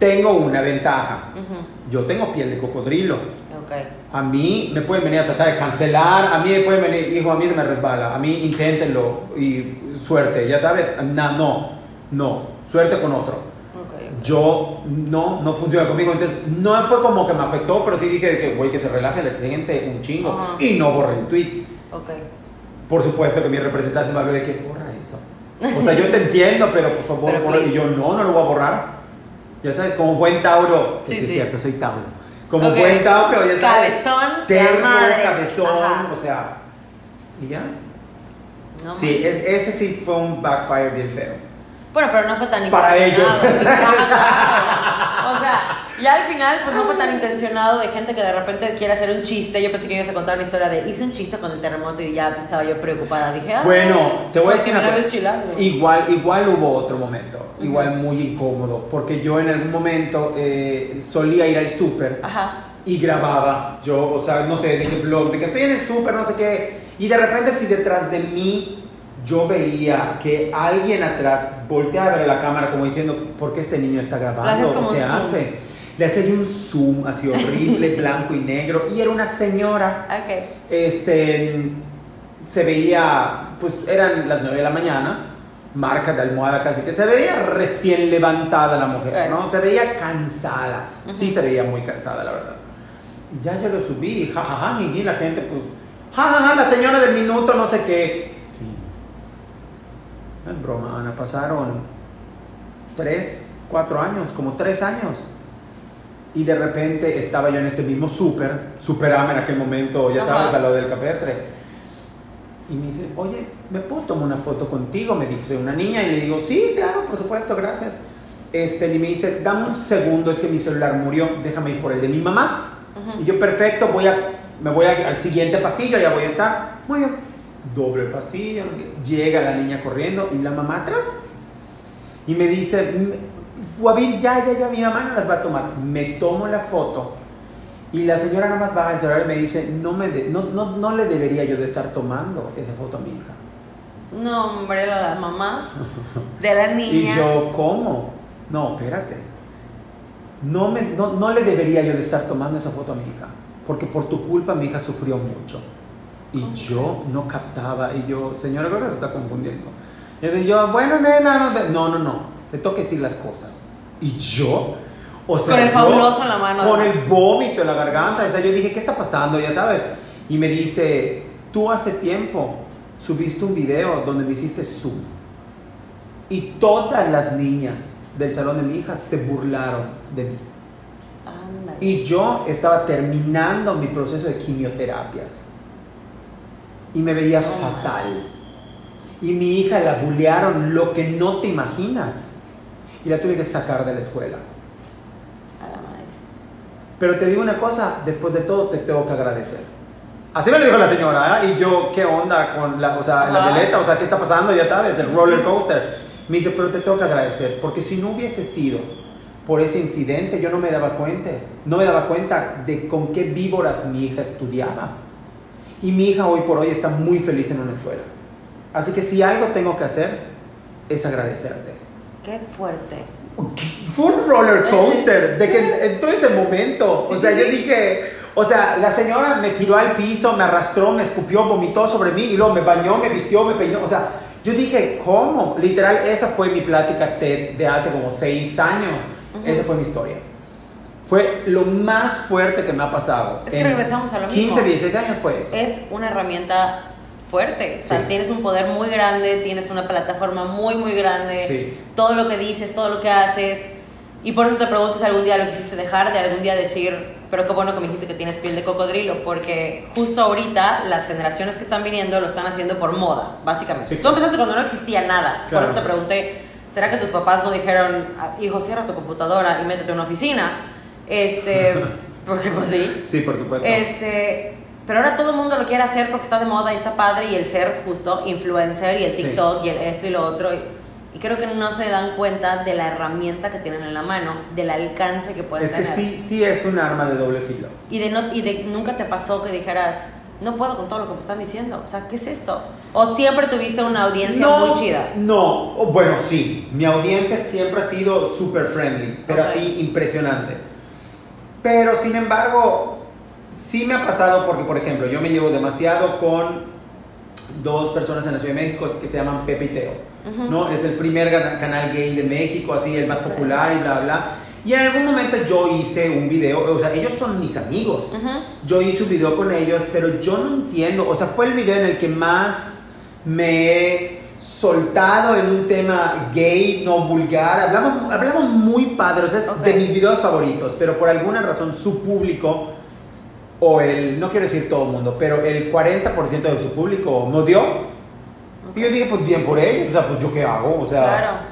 tengo una ventaja. Ujú. Yo tengo piel de cocodrilo. Ok. A mí me pueden venir a tratar de cancelar, a mí me pueden venir, hijo, a mí se me resbala, a mí inténtenlo y suerte, ya sabes, no, no, no, suerte con otro. Ok. ok. Yo no, no funciona conmigo, entonces no fue como que me afectó, pero sí dije que, güey, que se relaje la gente un chingo Ajá. y no borré el tweet. Por supuesto que mi representante me habló de que borra eso. O sea, yo te entiendo, pero por favor, Pero borra. Y yo no, no lo voy a borrar. Ya sabes, como buen Tauro, que Sí, sí, es cierto, soy Tauro. Como Ok. buen Tauro, ya sabes. Cabezón, madre. cabezón, Ajá. o sea. Y ya. No sí, es- ese sí fue un backfire bien feo. Bueno, pero no fue tan Para intencionado. ellos. <laughs> O sea, ya al final, pues no fue tan intencionado de gente que de repente quiere hacer un chiste. Yo pensé que ibas a contar una historia de hice un chiste con el terremoto y ya estaba yo preocupada. Dije, ah, Bueno, te voy a decir una cosa. Igual, igual hubo otro momento, igual muy incómodo, porque yo en algún momento eh, solía ir al súper y grababa, yo, o sea, no sé, de qué blog, de que estoy en el súper, no sé qué, y de repente si detrás de mí yo veía que alguien atrás volteaba a ver a la cámara como diciendo, ¿por qué este niño está grabando? ¿Qué zoom. hace? Le hacía yo un zoom así horrible, <laughs> blanco y negro, y era una señora Ok. este se veía pues eran las 9 de la mañana marca de almohada casi que se veía recién levantada la mujer no se veía cansada sí se veía muy cansada la verdad y ya yo lo subí jajaja y la gente pues jajaja la señora del minuto no sé qué no es broma Ana pasaron tres cuatro años como tres años y de repente estaba yo en este mismo súper, Superama en aquel momento, ya Ajá. sabes, a lo del capestre. Y me dice, oye, ¿me puedo tomar una foto contigo? Me dice una niña y le digo, sí, claro, por supuesto, gracias. Este, y me dice, dame un segundo, es que mi celular murió, déjame ir por el de mi mamá. Y yo, perfecto, voy a, me voy a- al siguiente pasillo, ya voy a estar. Muy bien. Doble pasillo, llega la niña corriendo y la mamá atrás. Y me dice, "M- Guavir, ya, ya, ya, mi mamá no las va a tomar. Me tomo la foto Y la señora nada más baja el celular y me dice, no, me de- no, no, no le debería yo de estar tomando esa foto a mi hija. No, hombre, la mamá de la <laughs> niña. Y yo, ¿cómo? No, espérate. No, me, no, no le debería yo de estar tomando esa foto a mi hija, porque por tu culpa mi hija sufrió mucho. Y yo no captaba, y yo, señora, creo que se está confundiendo. Y entonces yo, bueno, nena, no, no, no, no, te toca decir las cosas. Y yo, o sea, Con el fabuloso en la mano, Con el vómito en la garganta, o sea, yo dije, ¿qué está pasando? Ya sabes. Y me dice, tú hace tiempo subiste un video donde me hiciste zoom. Y todas las niñas del salón de mi hija se burlaron de mí. Y yo estaba terminando mi proceso de quimioterapias. Y me veía fatal. Y mi hija la bullearon lo que no te imaginas. Y la tuve que sacar de la escuela. A la madre. Pero te digo una cosa, después de todo te tengo que agradecer. Así me lo dijo la señora, ¿eh? Y yo, ¿qué onda con la, o sea, la veleta? O sea, ¿qué está pasando? Ya sabes, el roller coaster. Me dice, pero te tengo que agradecer, porque si no hubiese sido por ese incidente, yo no me daba cuenta, no me daba cuenta de con qué víboras mi hija estudiaba. Y mi hija hoy por hoy está muy feliz en una escuela. Así que si algo tengo que hacer, es agradecerte. Qué fuerte. Fue un roller coaster de que en, en todo ese momento, o sea, yo dije, o sea, la señora me tiró al piso, me arrastró, me escupió, vomitó sobre mí y luego me bañó, me vistió, me peinó, o sea, yo dije, ¿cómo? Literal, esa fue mi plática TED de hace como seis años. Ujú. Esa fue mi historia. Fue lo más fuerte que me ha pasado. Es que En regresamos a lo 15, mismo. 16 años fue eso. Es una herramienta fuerte. O sea, Sí. tienes un poder muy grande, tienes una plataforma muy, muy grande. Sí. Todo lo que dices, todo lo que haces. Y por eso te pregunto si algún día lo quisiste dejar, de algún día decir, pero qué bueno que me dijiste que tienes piel de cocodrilo, porque justo ahorita las generaciones que están viniendo lo están haciendo por moda, básicamente. Sí, Tú empezaste cuando no existía nada. Claro. Por eso te pregunté, ¿será que tus papás no dijeron, "Ah, hijo, cierra tu computadora y métete a una oficina? Este, <laughs> porque pues sí. Sí, por supuesto. Este, pero ahora todo el mundo lo quiere hacer porque está de moda y está padre y el ser justo influencer y el Sí. TikTok y el esto y lo otro. Y, creo que no se dan cuenta de la herramienta que tienen en la mano, del alcance que pueden es que tener. sí, sí es un arma de doble filo. Y de, no, y de nunca te pasó que dijeras, no puedo con todo lo que me están diciendo. O sea, ¿qué es esto? O siempre tuviste una audiencia muy chida. No, bueno, sí. Mi audiencia siempre ha sido super friendly, pero Ok. así impresionante. Pero sin embargo, sí me ha pasado porque, por ejemplo, yo me llevo demasiado con dos personas en la Ciudad de México que se llaman Pepe y Teo. ¿no? Es el primer canal gay de México, así el más popular y bla, bla. Y en algún momento yo hice un video, o sea, ellos son mis amigos. Yo hice un video con ellos, pero yo no entiendo, o sea, fue el video en el que más me soltado en un tema gay, no vulgar. Hablamos, hablamos muy padre, o sea, es Ok. de mis videos favoritos, pero por alguna razón su público, o el, no quiero decir todo el mundo, pero el 40% de su público no dio. Y yo dije, pues bien por ellos, o sea, pues yo qué hago, o sea... Claro.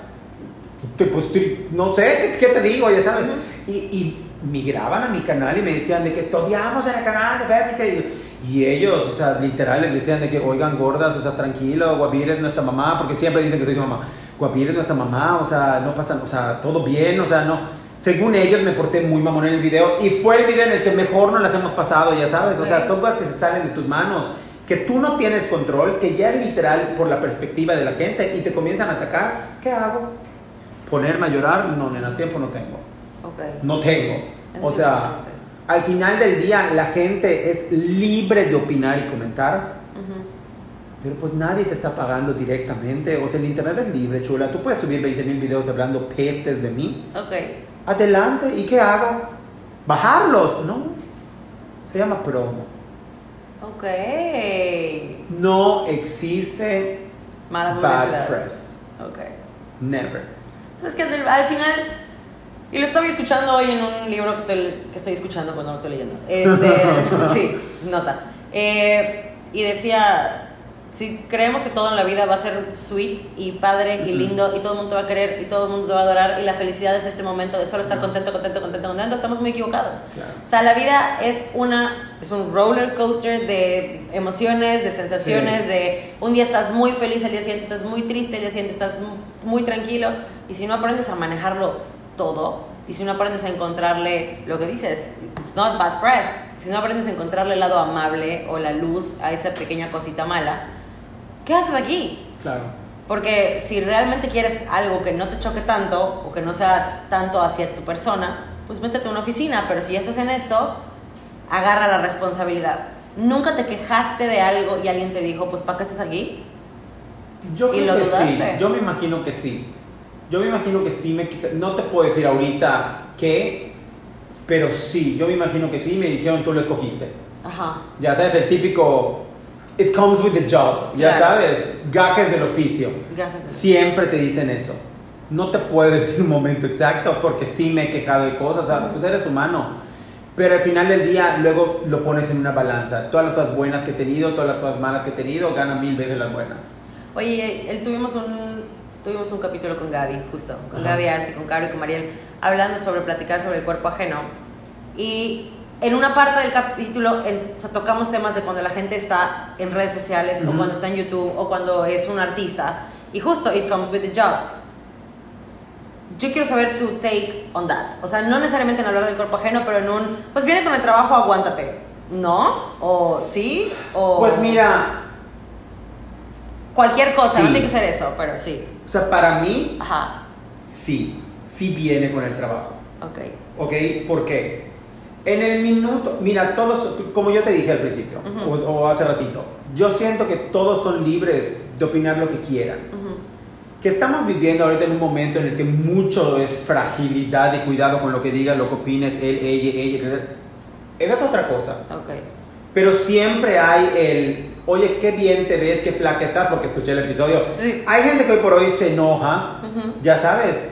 Pues, no sé, ¿qué, te digo? Ya sabes. Ujú. y, y migraban a mi canal y me decían de que te odiamos en el canal de Pepite. Y ellos, o sea, literal, les decían de que, oigan, gordas, o sea, tranquilo, Guapir es nuestra mamá, porque siempre dicen que soy su mamá. Guapir es nuestra mamá, o sea, no pasa, o sea, todo bien, o sea, no. Según ellos me porté muy mamón en el video y fue el video en el que mejor nos las hemos pasado, ya sabes. O sea, son cosas que se salen de tus manos, que tú no tienes control, que ya es literal por la perspectiva de la gente y te comienzan a atacar. ¿Qué hago? Ponerme a llorar, no, nena, tiempo no tengo. Ok. No tengo. O sea. Al final del día la gente es libre de opinar y comentar, pero pues nadie te está pagando directamente. O sea, el internet es libre, chula. Tú puedes subir 20 mil videos hablando pestes de mí. Ok. Adelante. ¿Y qué hago? Bajarlos, ¿no? Se llama promo. Ok. No existe Mala bad press. Ok. Never. Pues es que al final, y lo estaba escuchando hoy en un libro que estoy, que estoy escuchando cuando lo estoy leyendo. Este, <laughs> sí, nota. Eh, y decía, si creemos que todo en la vida va a ser sweet y padre y lindo y todo el mundo te va a querer y todo el mundo te va a adorar y la felicidad es este momento de solo estar contento, contento, contento, contento, estamos muy equivocados. Claro. O sea, la vida es una es un roller coaster de emociones, de sensaciones, Sí. de un día estás muy feliz, el día siguiente estás muy triste, el día siguiente estás mu- muy tranquilo y si no aprendes a manejarlo todo, y si no aprendes a encontrarle lo que dices, it's not bad press, si no aprendes a encontrarle el lado amable o la luz a esa pequeña cosita mala, ¿qué haces aquí? Claro. Porque si realmente quieres algo que no te choque tanto o que no sea tanto hacia tu persona, pues métete a una oficina, pero si ya estás en esto, agarra la responsabilidad. ¿Nunca te quejaste de algo y alguien te dijo, pues ¿para qué estás aquí? Yo ¿Y creo lo que sí. dudaste? Yo me imagino que sí. Yo me imagino que sí. Me, no te puedo decir ahorita qué, pero sí. Yo me imagino que sí. Me dijeron, tú lo escogiste. Ajá. Ya sabes, el típico. It comes with the job. Ya Claro. sabes, gajes del oficio. Gajes del- Siempre te dicen eso. No te puedo <laughs> decir un momento exacto porque sí me he quejado de cosas. O sea, Ujú. pues eres humano. Pero al final del día, luego lo pones en una balanza. Todas las cosas buenas que he tenido, todas las cosas malas que he tenido, ganan mil veces las buenas. Oye, tuvimos un tuvimos un capítulo con Gaby, justo, con Ajá. Gaby Arce, con Caro y con Mariel, hablando sobre platicar sobre el cuerpo ajeno. Y en una parte del capítulo en- o sea, tocamos temas de cuando la gente está en redes sociales o cuando está en YouTube o cuando es un artista. Y justo, it comes with the job. Yo quiero saber tu take on that. O sea, no necesariamente en hablar del cuerpo ajeno, pero en un, pues viene con el trabajo, aguántate. ¿No? ¿O sí? ¿O Pues mira, Cualquier cosa, Sí. no tiene que ser eso, pero sí. O sea, para mí, Ajá, sí, sí viene con el trabajo. ok. ¿Ok? ¿Por qué? En el minuto, mira, todos, como yo te dije al principio, Ujú. o, o hace ratito, yo siento que todos son libres de opinar lo que quieran. Ujú. Que estamos viviendo ahorita en un momento en el que mucho es fragilidad y cuidado con lo que digas, lo que opines, él, ella, ella. Esa es otra cosa. Ok. Pero siempre hay el, oye, qué bien te ves, qué flaca estás, porque escuché el episodio. Sí. Hay gente que hoy por hoy se enoja, ya sabes,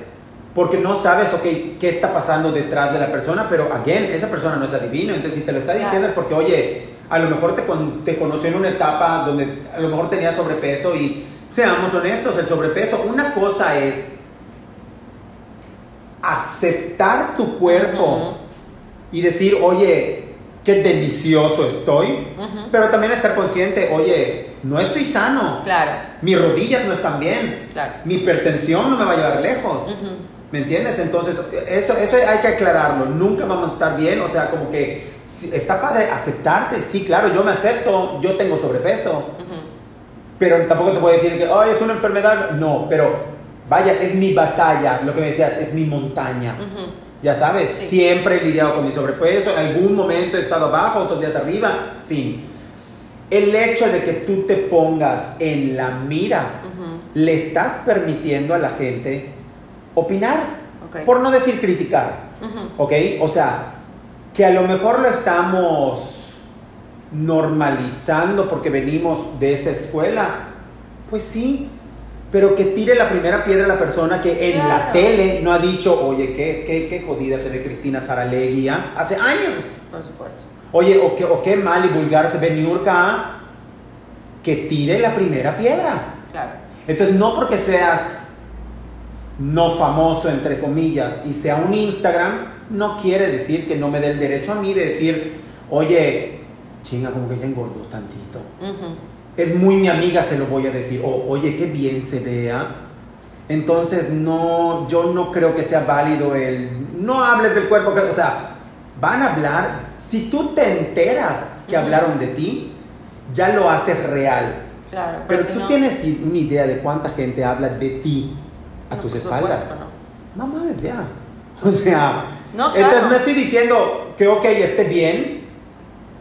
porque no sabes, ok, qué está pasando detrás de la persona, pero, again, esa persona no es adivino, entonces si te lo está diciendo Claro. es porque, oye, a lo mejor te, con- te conoció en una etapa donde a lo mejor tenía sobrepeso y seamos honestos, el sobrepeso, una cosa es aceptar tu cuerpo y decir, oye, qué delicioso estoy, pero también estar consciente, oye, no estoy sano, Claro, mis rodillas no están bien, claro. mi hipertensión no me va a llevar lejos. ¿Me entiendes? Entonces, eso, eso hay que aclararlo. Nunca vamos a estar bien. O sea, como que está padre aceptarte. Sí, claro, yo me acepto. Yo tengo sobrepeso. Pero tampoco te puedo decir que, ay, es una enfermedad. No, pero vaya, es mi batalla. Lo que me decías, es mi montaña. Ujú. Ya sabes, Sí. siempre he lidiado con mi sobrepeso. En algún momento he estado abajo, otros días arriba. Fin. El hecho de que tú te pongas en la mira le estás permitiendo a la gente opinar, Ok. por no decir criticar, Ujú. ¿ok? O sea, que a lo mejor lo estamos normalizando porque venimos de esa escuela, pues sí, pero que tire la primera piedra a la persona que en la tele no ha dicho, oye, qué, qué, qué jodida se ve Cristina Saralegui ¿ah? hace años. Por supuesto. Oye, o qué, o qué mal y vulgar se ve Niurka, ¿ah? que tire la primera piedra. Claro. Entonces, no porque seas no famoso, entre comillas, y sea un Instagram, no quiere decir que no me dé el derecho a mí de decir, oye, chinga, como que ya engordó tantito. Ujú. Es muy mi amiga, se lo voy a decir, o oye, qué bien se vea. Entonces, no, yo no creo que sea válido el, no hables del cuerpo, que- o sea, van a hablar, si tú te enteras que hablaron de ti, ya lo haces real. Claro. Pero si tú no- tienes una idea de cuánta gente habla de ti a No, tus espaldas. supuesto, No mames, ya. <laughs> O sea, No, entonces claro. no estoy diciendo que ok, esté bien,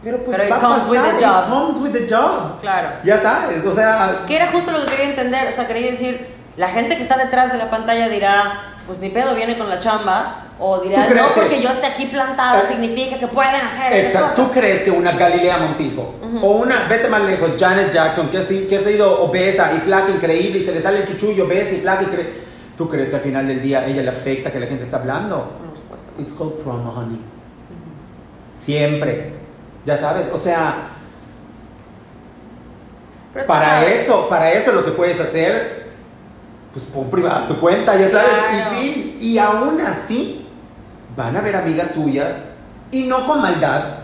pero pues Pero it va a comes pasar. with the it job. comes with the job. Claro. Ya sabes, o sea, Que era justo lo que quería entender, o sea, quería decir, la gente que está detrás de la pantalla dirá, pues ni pedo viene con la chamba, o dirá, ¿Tú crees no que- porque yo esté aquí plantada Eh, significa que pueden hacer Exacto. ¿Tú cosas". crees que una Galilea Montijo Ujú. o una, vete más lejos, Janet Jackson, que si- que ha sido obesa y flaca increíble y se le sale el chuchullo obesa y flaca increíble, ¿tú crees que al final del día ella le afecta que la gente está hablando? Por supuesto. It's called promo, honey. Siempre. Ya sabes, o sea, Pero para eso, para eso lo que puedes hacer, pues pon privada tu cuenta, ya sabes, Claro. y fin. Y aún así, van a ver amigas tuyas, y no con maldad,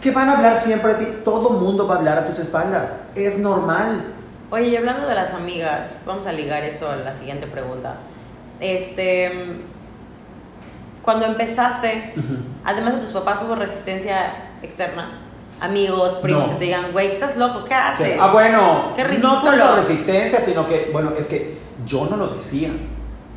que van a hablar siempre de ti. Todo mundo va a hablar a tus espaldas. Es normal. Oye, y hablando de las amigas, vamos a ligar esto a la siguiente pregunta. Este, cuando empezaste, además de tus papás, hubo resistencia externa. Amigos, primos No. que te digan, güey, estás loco, ¿qué Sí. haces? Ah, bueno, Qué no tanto resistencia, sino que, bueno, es que yo no lo decía.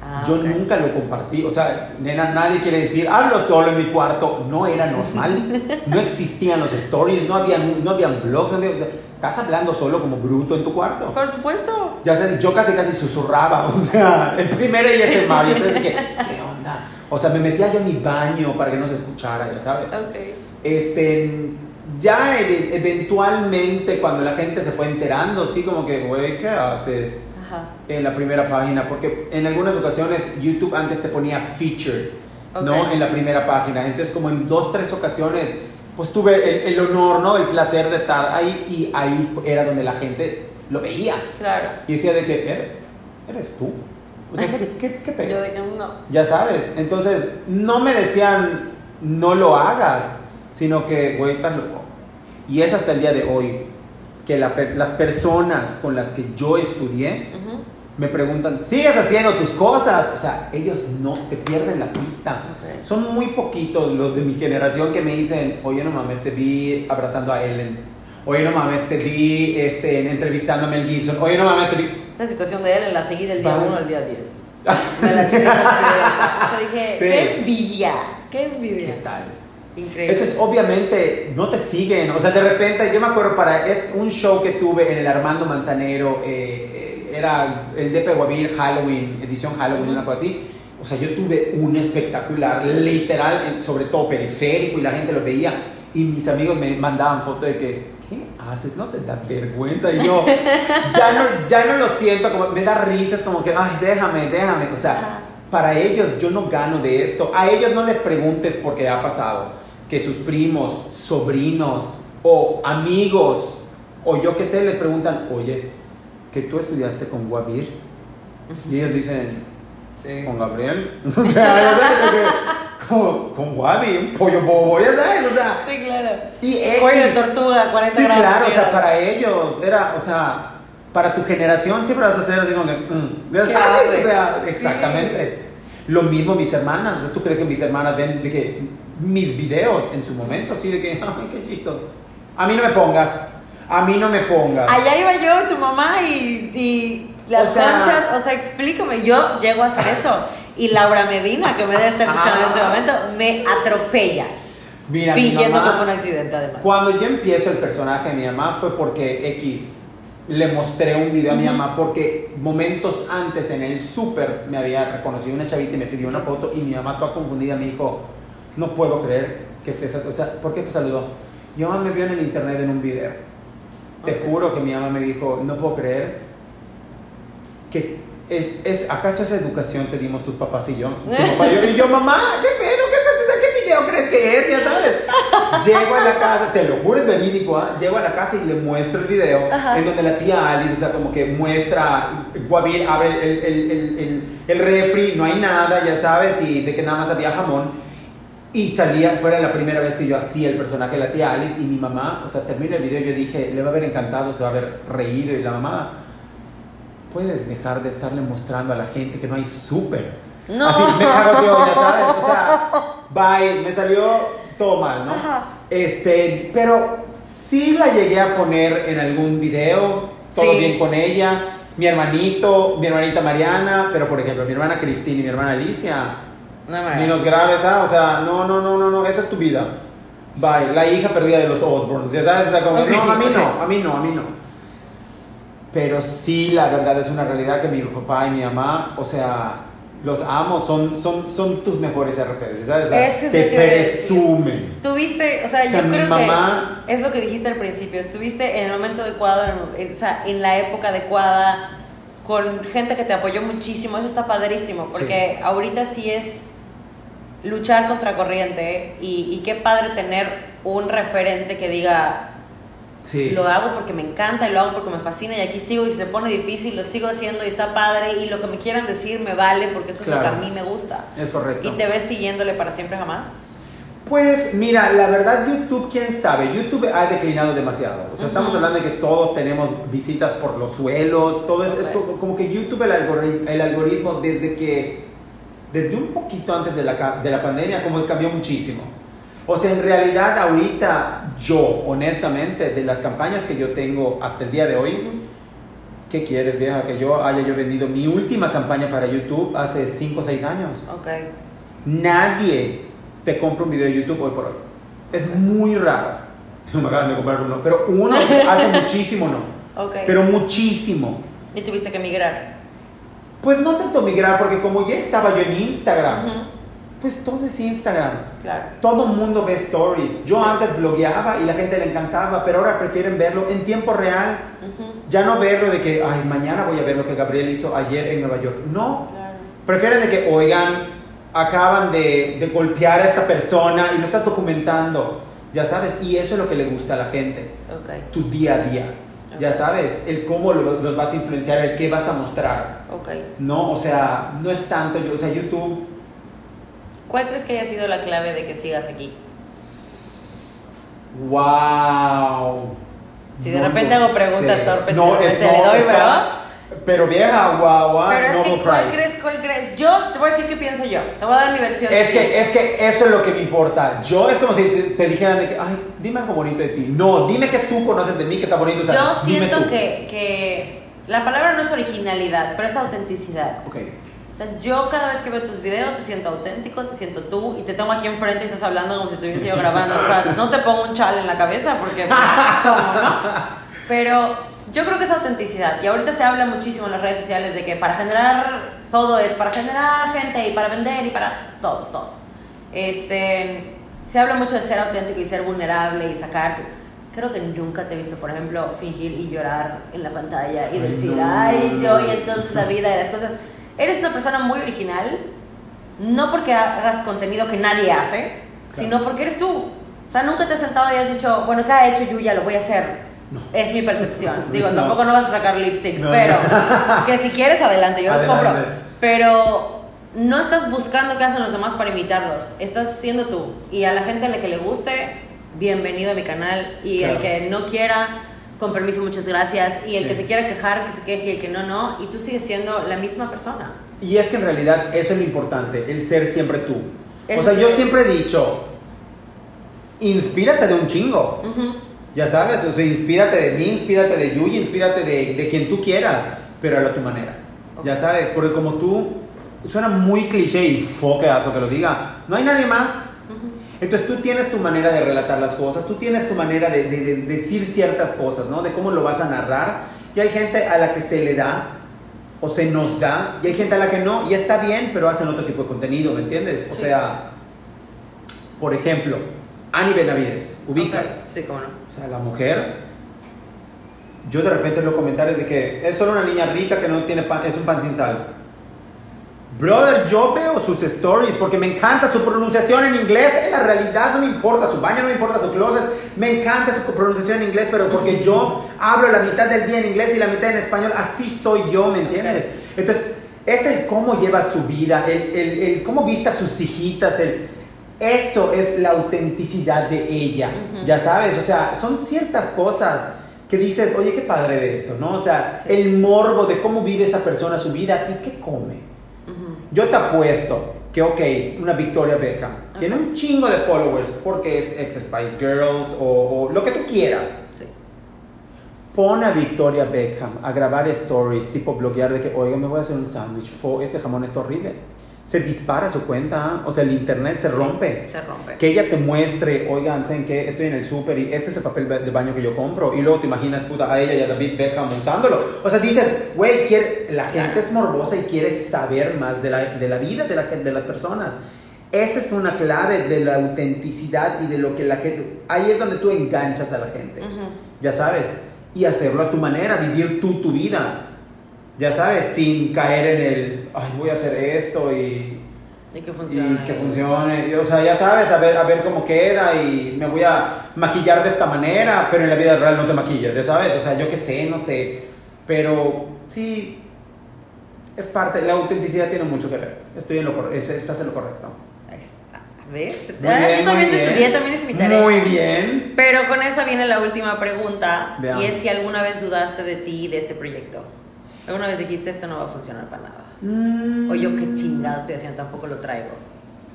Ah, yo nunca lo compartí. O sea, nena, nadie quiere decir, hablo solo en mi cuarto. No era normal. no existían los stories, no habían, no habían blogs. no había- estás hablando solo como bruto en tu cuarto. Por supuesto. Ya sabes, yo casi casi susurraba, <laughs> o sea, el primero y el Mario, ya sabes de que, ¿qué onda? O sea, me metía yo en mi baño para que no se escuchara, ya sabes. Ok. Este, ya eventualmente cuando la gente se fue enterando, sí, como que, güey, ¿qué haces Ajá. en la primera página? Porque en algunas ocasiones YouTube antes te ponía featured, ¿no? En la primera página. Entonces, como en dos, tres ocasiones, pues tuve el, el honor, ¿no? El placer de estar ahí y ahí era donde la gente lo veía. Claro. Y decía de que, ¿eres, eres tú? O sea, ¿qué, <laughs> qué, qué pedo? Yo de que no. Ya sabes, entonces no me decían no lo hagas, sino que, güey, estás loco. Y es hasta el día de hoy que la las personas con las que yo estudié Ujú. me preguntan, ¿sigues haciendo tus cosas? O sea, ellos no te pierden la pista. Ok. Son muy poquitos los de mi generación que me dicen, oye, no mames, te vi abrazando a Ellen. Oye, no mames, te vi este, entrevistando a Mel Gibson. Oye, no mames, te vi... La situación de él en la seguida del día Vale. 1 al día 10. <laughs> Me la que escribir. O sea, dije, Sí. qué envidia, qué envidia. ¿Qué tal? Increíble. Entonces, obviamente, no te siguen. O sea, de repente, yo me acuerdo para un show que tuve en el Armando Manzanero, eh, era el de Peguavir Halloween, edición Halloween, Ujú. una cosa así. O sea, yo tuve un espectacular, literal, en- sobre todo periférico, y la gente lo veía. Y mis amigos me mandaban fotos de que, ¿qué haces? ¿No te da vergüenza? Y yo, <laughs> ya no, ya no lo siento, como, me da risas, como que, ay, déjame, déjame. O sea. Para ellos yo no gano de esto. A ellos no les preguntes por qué ha pasado. Que sus primos, sobrinos o amigos o yo qué sé les preguntan, oye, que tú estudiaste con Guavir. Y ellos dicen, Sí. ¿con Gabriel? <laughs> o sea, ya sabes, de que, con, con Guavi, un pollo bobo, ya sabes, o sea. Sí, claro. Y X. Cuello de tortuga, 40 Sí, gramos. claro, o sea, para ellos era, o sea, para tu generación siempre vas a ser así como que, mm, ya ¿Qué sabes, o sea, Sí. exactamente. Lo mismo mis hermanas, ¿tú crees que mis hermanas ven de que mis videos en su momento, así de que, <laughs> ay, qué chistoso? A mí no me pongas, a mí no me pongas. Allá iba yo, tu mamá y, y las O sea- conchas, o sea, explícame, yo llego a hacer eso. Y Laura Medina, que me debe estar escuchando en este Ah. momento, me atropella. Mira, mi fingiendo mamá- que fue un accidente, además. Cuando yo empiezo el personaje de mi mamá fue porque X le mostré un video a mi mamá porque momentos antes en el súper me había reconocido una chavita y me pidió una foto y mi mamá toda confundida me dijo, no puedo creer que estés, o sea, ¿por qué te saludó? Mi mamá me vio en el internet en un video. Te Ok. juro que mi mamá me dijo, no puedo creer que es, es- ¿acaso esa educación te dimos tus papás y yo? Tu papá y yo, y yo, mamá, ¿qué pedo? ¿Qué, qué, qué video crees que es? Ya sabes. Llego a la casa, te lo juro, es verídico, ¿ah? Llego a la casa y le muestro el video Ajá. en donde la tía Alice, o sea, como que muestra, Guavir abre el, el, el, el, refri, no hay nada, ya sabes, y de que nada más había jamón. Y salía, fuera la primera vez que yo hacía el personaje de la tía Alice y mi mamá, o sea, termina el video yo dije, le va a haber encantado, se va a haber reído y la mamá, puedes dejar de estarle mostrando a la gente que no hay súper. No. Así me cago yo, ya sabes, o sea, <laughs> bye, me salió todo mal, ¿no? Ajá. Este, pero sí la llegué a poner en algún video, todo Sí. bien con ella, mi hermanito, mi hermanita Mariana, pero por ejemplo, mi hermana Cristina y mi hermana Alicia, No ni los graves, ¿ah? O sea, no, no, no, no, no, esa es tu vida. Bye, la hija perdida de los Osborns, ya sabes, o sea, como, Ok, no, a mí no, a mí no, a mí no. Pero sí, la verdad es una realidad que mi papá y mi mamá, o sea, los amo, son, son, son tus mejores RPs, ¿sabes? O sea, Ese es te presumen. Tuviste, o sea, O sea, yo mi creo mamá- que es lo que dijiste al principio, estuviste en el momento adecuado, en, o sea, en la época adecuada, con gente que te apoyó muchísimo, eso está padrísimo, porque ahorita sí es luchar contra corriente y, y qué padre tener un referente que diga, Sí. lo hago porque me encanta y lo hago porque me fascina y aquí sigo y se pone difícil, lo sigo haciendo y está padre y lo que me quieran decir me vale porque eso es lo que a mí me gusta. Es correcto. ¿Y te ves siguiéndole para siempre jamás? Pues mira, la verdad YouTube, quién sabe, YouTube ha declinado demasiado. O sea, estamos hablando de que todos tenemos visitas por los suelos, todo es, es como, como que YouTube, el algoritmo, el algoritmo desde que desde un poquito antes de la, de la pandemia, como que cambió muchísimo. O sea, en realidad ahorita yo, honestamente, de las campañas que yo tengo hasta el día de hoy, ¿qué quieres, vieja? Que yo haya yo vendido mi última campaña para YouTube hace 5 o 6 años. Ok. Nadie te compra un video de YouTube hoy por hoy. Es muy raro. <laughs> Me acaban de comprar uno, pero uno hace <laughs> muchísimo no. Ok. Pero muchísimo. y tuviste que migrar. Pues no tanto migrar, porque como ya estaba yo en Instagram, pues todo es Instagram. Claro. Todo mundo ve stories. Yo antes blogueaba y la gente le encantaba, pero ahora prefieren verlo en tiempo real. Ya no verlo de que, ay, mañana voy a ver lo que Gabriel hizo ayer en Nueva York. No. Claro. Prefieren de que, oigan, acaban de, de golpear a esta persona y lo estás documentando. Ya sabes, y eso es lo que le gusta a la gente. Ok. Tu día a día. Ya sabes, el cómo lo- los vas a influenciar, el qué vas a mostrar. Ok. No, o sea, no es tanto, yo, o sea, YouTube ¿Cuál crees que haya sido la clave de que sigas aquí? Wow. Si de repente hago preguntas torpes, no, te es, le no, doy, está- ¿verdad? Pero vieja, wow, wow, Pero es que, ¿cuál Prize. crees? ¿Cuál crees? Yo te voy a decir qué pienso yo. Te voy a dar mi versión. Es de que, es que eso es lo que me importa. Yo es como si te, te dijeran de que, ay, dime algo bonito de ti. No, dime que tú conoces de mí que está bonito. O sea, Yo dime siento tú. que, que la palabra no es originalidad, pero es autenticidad. Ok. Sea, yo cada vez que veo tus videos te siento auténtico, te siento tú y te tengo aquí enfrente y estás hablando como si estuviese yo <laughs> grabando. O sea, no te pongo un chal en la cabeza porque, pues, ¿cómo, no? Pero yo creo que es autenticidad. Y ahorita se habla muchísimo en las redes sociales de que para generar todo es para generar gente y para vender y para todo, todo. Este, se habla mucho de ser auténtico y ser vulnerable y sacar. Creo que nunca te he visto, por ejemplo, fingir y llorar en la pantalla y Ay, decir, no. ay, yo y entonces la vida y las cosas. Eres una persona muy original, no porque hagas contenido que nadie hace, Claro. sino porque eres tú. O sea, nunca te has sentado y has dicho, bueno, ¿qué ha hecho Yuya? Lo voy a hacer. Es mi percepción. <laughs> Digo, No. tampoco no vas a sacar lipsticks, No, pero no. que si quieres, adelante, yo los compro. Adelante. Pero no estás buscando qué hacen los demás para imitarlos. Estás siendo tú. Y a la gente a la que le guste, bienvenido a mi canal. Y Claro. el que no quiera, con permiso, muchas gracias. Y el Sí. que se quiera quejar, que se queje. Y el que no, no. Y tú sigues siendo la misma persona. Y es que en realidad eso es lo importante, el ser siempre tú. El o sea, yo siempre he dicho, inspírate de un chingo. Ujú. Ya sabes, o sea, inspírate de mí, inspírate de Yuyi, inspírate de, de quien tú quieras, pero a tu manera. Ok. Ya sabes, porque como tú, suena muy cliché y foque asco que lo diga, no hay nadie más. Entonces tú tienes tu manera de relatar las cosas, tú tienes tu manera de, de- de decir ciertas cosas, ¿no? De cómo lo vas a narrar. Y hay gente a la que se le da o se nos da, y hay gente a la que no, y está bien, pero hacen otro tipo de contenido, ¿me entiendes? O Sí. sea, por ejemplo, Ani Benavides, ubicas. Ok, Sí, cómo no. O sea, la mujer, yo de repente leo comentarios de que es solo una niña rica que no tiene pan, es un pan sin sal. Brother, yo veo sus stories porque me encanta su pronunciación en inglés. En la realidad no me importa su baño, no me importa su closet. Me encanta su pronunciación en inglés, pero porque yo hablo la mitad del día en inglés y la mitad en español, así soy yo, ¿me entiendes? Entonces, es el cómo lleva su vida, el, el, el cómo viste a sus hijitas, el, eso es la autenticidad de ella, Ujú. ya sabes, o sea, son ciertas cosas que dices, oye, qué padre de esto, ¿no? O sea, el morbo de cómo vive esa persona su vida y qué come. Yo te apuesto que, ok, una Victoria Beckham tiene un chingo de followers porque es ex Spice Girls o, o lo que tú quieras. Sí. Pon a Victoria Beckham a grabar stories, tipo bloguear de que, oiga, me voy a hacer un sándwich, este jamón está horrible. Se dispara su cuenta, o sea, el internet se rompe. Se rompe. Que ella te muestre, oigan, ¿saben qué? Estoy en el súper y este es el papel de baño que yo compro. Y luego te imaginas, puta, a ella y a David Beckham usándolo. O sea, dices, güey, la gente es morbosa y quiere saber más de la, de la vida de, la, gente- de las personas. Esa es una clave de la autenticidad y de lo que la gente... Ahí es donde tú enganchas a la gente, ya sabes. Y hacerlo a tu manera, vivir tú tu vida. Ya sabes, sin caer en el, ay, voy a hacer esto y Y que funcione. y que funcione. Y, o sea, ya sabes, a ver, a ver cómo queda y me voy a maquillar de esta manera, pero en la vida real no te maquillas, ya sabes. O sea, yo qué sé, no sé. Pero sí, es parte, la autenticidad tiene mucho que ver. Estoy en lo correcto, estás en lo correcto. Ahí está. ¿Ves? Muy Ah, bien, yo también muy bien. estudié, también es mi tarea. Muy bien. Pero con esa viene la última pregunta. Veamos. Y es si alguna vez dudaste de ti y de este proyecto. ¿Alguna vez dijiste esto no va a funcionar para nada? O yo qué chingado estoy haciendo, tampoco lo traigo.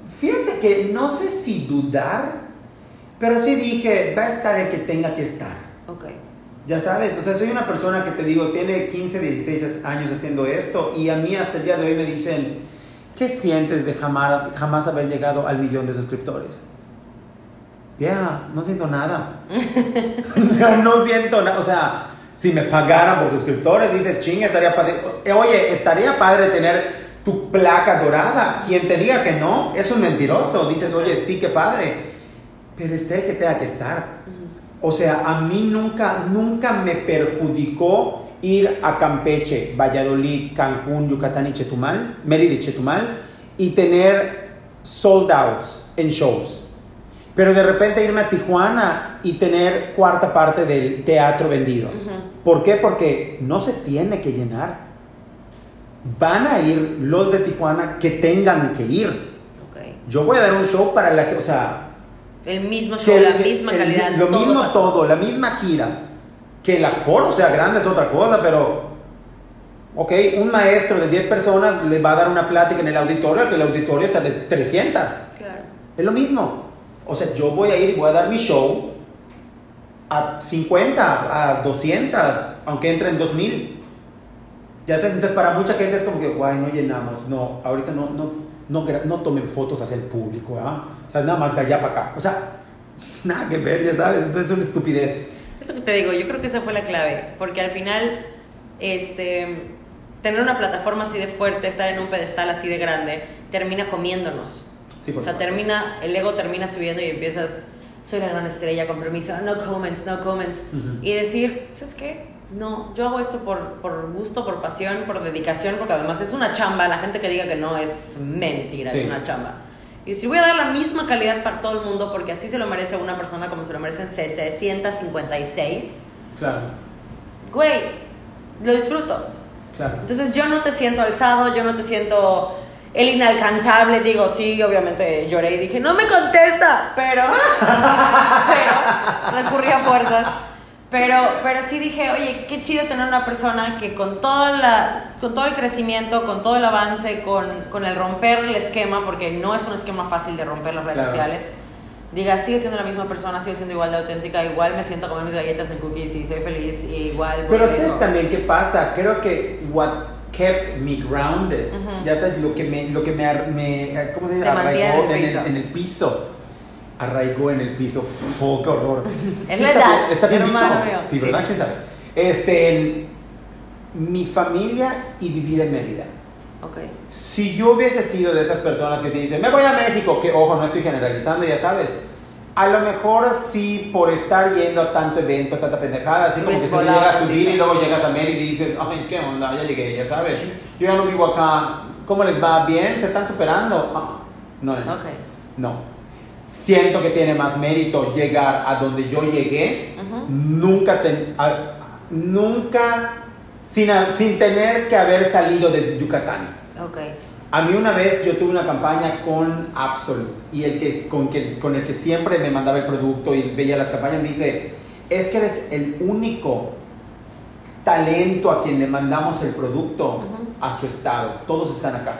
Fíjate que no sé si dudar, pero sí dije, va a estar el que tenga que estar. Ok. Ya sabes, o sea, soy una persona que te digo, tiene 15, 16 años haciendo esto y a mí hasta el día de hoy me dicen, ¿qué sientes de jamás, jamás haber llegado al millón de suscriptores? Ya, no siento nada. <laughs> o sea, no siento nada. O sea, si me pagaran por suscriptores, dices, ching, estaría padre. Eh, Oye, estaría padre tener tu placa dorada. Quien te diga que no, es un mentiroso. Dices, oye, sí, qué padre. Pero está el que tenga que estar. O sea, a mí nunca, nunca me perjudicó ir a Campeche, Valladolid, Cancún, Yucatán y Chetumal, Mérida y Chetumal, y tener sold outs en shows. Pero de repente irme a Tijuana y tener cuarta parte del teatro vendido. ¿Por qué? Porque no se tiene que llenar. Van a ir los de Tijuana que tengan que ir. Ok. Yo voy a dar un show para la que, o sea, El mismo show, que- la que- misma el- calidad. Lo todo mismo todo, la misma gira. Que el aforo sea grande es otra cosa, pero. Ok, un maestro de 10 personas le va a dar una plática en el auditorio, que el auditorio sea de 300. Claro. Es lo mismo. O sea, yo voy a ir y voy a dar mi show a 50, a 200, aunque entre en 2000. Ya sabes, entonces para mucha gente es como que, guay, no llenamos. No, ahorita no, no, no, no tomen fotos hacia el público, ¿ah? O sea, nada más de allá para acá. O sea, <laughs> nada que ver, ya sabes, eso es una estupidez. Es lo que te digo, yo creo que esa fue la clave, porque al final, este, tener una plataforma así de fuerte, estar en un pedestal así de grande, termina comiéndonos. Sí, o sea, termina, el ego termina subiendo y empiezas, soy la gran estrella, con permiso, no comments, no comments. Y decir, ¿sabes qué? No, yo hago esto por, por gusto, por pasión, por dedicación, porque además es una chamba, la gente que diga que no es mentira, Sí. es una chamba. Y decir, voy a dar la misma calidad para todo el mundo porque así se lo merece una persona como se lo merecen 656. Claro, Güey, lo disfruto. claro. Entonces yo no te siento alzado, yo no te siento el inalcanzable. Digo, sí, obviamente lloré y dije, no me contesta, pero, <laughs> <laughs> pero recurrí a fuerzas. Pero, pero sí dije, oye, qué chido tener una persona que con, toda la, con todo el crecimiento, con todo el avance, con, con el romper el esquema, porque no es un esquema fácil de romper las redes Claro. sociales, diga, sigo siendo la misma persona, sigo siendo igual de auténtica, igual me siento a comer mis galletas en cookies y soy feliz, y igual... Pero sabes también qué pasa. Creo que what kept me grounded, Ujú. ya sabes, lo que me, lo que me, me ¿cómo se dice? Arraigó en el en el, piso. Arraigó en el piso. Fu, qué horror. <laughs> Es Sí, está verdad, bien- Está bien, dicho. Sí, Sí. ¿verdad? ¿Quién sabe? Este, en mi familia y vivir en Mérida. Ok. Si yo hubiese sido de esas personas que te dicen, me voy a México, que ojo, no estoy generalizando, ya sabes. A lo mejor sí, por estar yendo a tanto evento, tanta pendejada, así como que se llega a subir y luego llegas a Mérida y dices, ay, qué onda, ya llegué, ya sabes. Yo ya no vivo acá, ¿cómo les va? ¿Bien? ¿Se están superando? Ah, no, no, no. Siento que tiene más mérito llegar a donde yo llegué, nunca, ten- a- nunca, sin, a- sin tener que haber salido de Yucatán. Ok. A mí una vez yo tuve una campaña con Absolute y el que, con, que, con el que siempre me mandaba el producto y veía las campañas me dice, es que eres el único talento a quien le mandamos el producto a su estado. Todos están acá.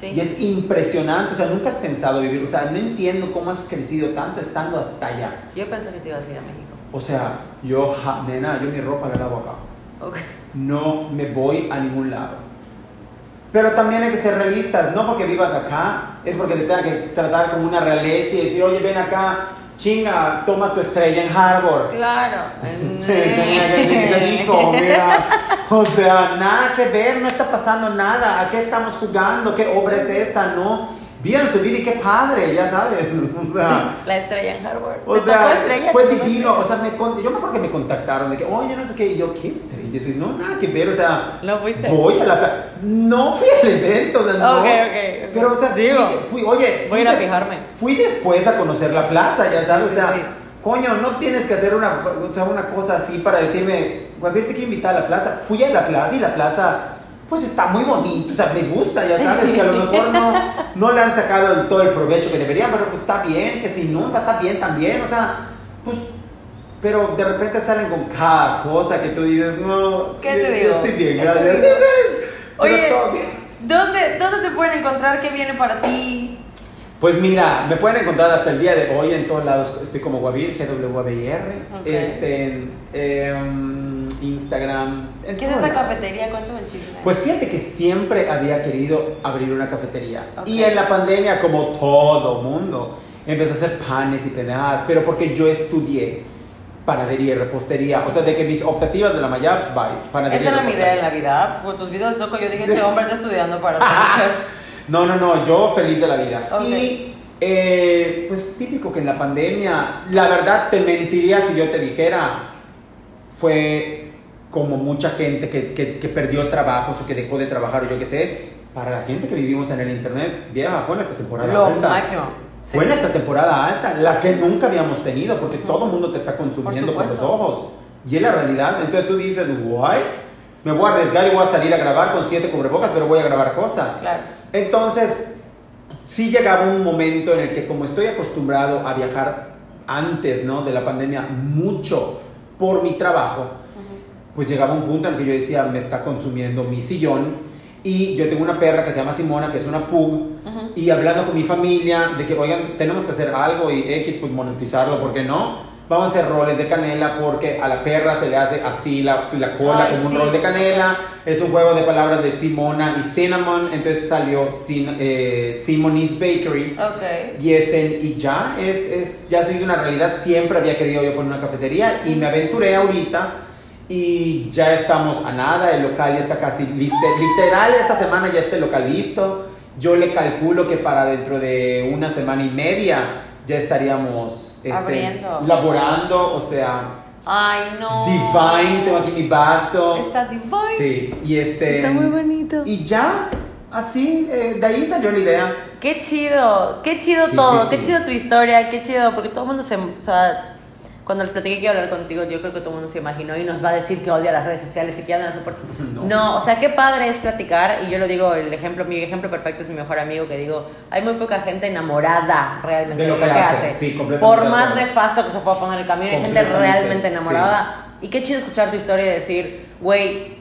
Sí. Y es impresionante, o sea, nunca has pensado vivir, o sea, no entiendo cómo has crecido tanto estando hasta allá. Yo pensé que te ibas a ir a México. O sea, yo, ja, nena, yo mi ropa la lavo acá. No me voy a ningún lado. Pero también hay que ser realistas, no porque vivas acá, es porque te tengan que tratar como una realeza y decir, oye, ven acá, chinga, toma tu estrella en Harvard. Claro. <laughs> Sí, tenía que decir, dijo, mira, <laughs> o sea, nada que ver, no está pasando nada, ¿a qué estamos jugando? ¿Qué obra es esta? No, vivan su vida y qué padre, ya sabes, <laughs> o sea, La estrella en Harvard. o ¿Te tocó sea, fue ¿Te tocó divino, o sea, me con- yo me acuerdo que me contactaron de que, oye, no sé qué, y yo, ¿qué estrella? Y yo, no, nada que ver, o sea, ¿No fuiste? voy a la plaza, no fui al evento, o sea, no, Ok, ok, ok. pero, o sea, Digo, fui, fui- oye, voy fui ir a des- fijarme. Fui después a conocer la plaza, ya sabes, Sí, o sea, sí. coño, no tienes que hacer una, o sea, una cosa así para decirme, Guavir, te quiero invitar a la plaza. Fui a la plaza y la plaza, pues está muy bonito, o sea, me gusta, ya sabes, que a lo <laughs> mejor no, no le han sacado el- todo el provecho que deberían, pero pues está bien, que se inunda, está bien también, o sea, pues, pero de repente salen con cada cosa que tú dices, no, ¿Qué te yo- yo digo? estoy bien, ¿Qué te gracias. <laughs> Oye, ¿Dónde, ¿Dónde te pueden encontrar? ¿Qué viene para ti? Pues mira, me pueden encontrar hasta el día de hoy en todos lados. Estoy como Guavir. Este, em, Instagram. en ¿Qué es esa lados. cafetería? Cuéntame el chisme. Pues fíjate que siempre había querido abrir una cafetería. Ok. Y en la pandemia, como todo mundo, empecé a hacer panes y pendejadas. Pero porque yo estudié panadería y repostería. O sea, de que mis optativas de la Maya, bye. Panadería Esa era mi idea repostería. la vida. Por tus videos de Soco, yo dije, Sí. este hombre está estudiando para ser <laughs> chef. No, no, no, yo feliz de la vida. Ok. Y eh, pues típico que en la pandemia, la verdad te mentiría si yo te dijera, fue como mucha gente que, que, que perdió trabajos o que dejó de trabajar o yo qué sé. Para la gente que vivimos en el internet, vieja, fue nuestra temporada Lo alta. máximo. Sí. Fue nuestra temporada alta, la que nunca habíamos tenido, porque todo el mundo te está consumiendo Por por, los ojos. Y es la realidad. Entonces tú dices, guay, me voy a arriesgar y voy a salir a grabar con siete cubrebocas, pero voy a grabar cosas. Claro. Entonces, sí llegaba un momento en el que como estoy acostumbrado a viajar antes ¿no? de la pandemia mucho por mi trabajo, pues llegaba un punto en el que yo decía, me está consumiendo mi sillón. Y yo tengo una perra que se llama Simona, que es una pug, Ujú. y hablando con mi familia de que, oigan, tenemos que hacer algo y X, pues monetizarlo, ¿por qué no? Vamos a hacer roles de canela porque a la perra se le hace así la, la cola Ay, como un sí. rol de canela. Es un juego de palabras de Simona y Cinnamon, entonces salió Cin- eh, Simone's Bakery. Ok. Y, este, y ya, es, es, ya se hizo una realidad. Siempre había querido yo poner una cafetería y me aventuré ahorita. Y ya estamos a nada, el local ya está casi listo. Literal, esta semana ya está el local listo. Yo le calculo que para dentro de una semana y media ya estaríamos este, laborando. O sea, Ay, no. divine, tengo aquí mi vaso. Está divine. Sí, y este. Está muy bonito. Y ya, así, eh, de ahí salió la idea. Qué chido, qué chido Sí, todo, sí, qué sí. chido tu historia, qué chido, porque todo el mundo se, o sea, cuando les platiqué que iba a hablar contigo, yo creo que todo el mundo se imaginó y nos va a decir que odia las redes sociales y que ya no las soporta. <laughs> No. No. o sea, qué padre es platicar y yo lo digo, el ejemplo, mi ejemplo perfecto es mi mejor amigo que digo, hay muy poca gente enamorada realmente De lo que hace, sí, completamente Por más nefasto que se pueda poner el camino, hay gente realmente enamorada. Y qué chido escuchar tu historia y decir, güey,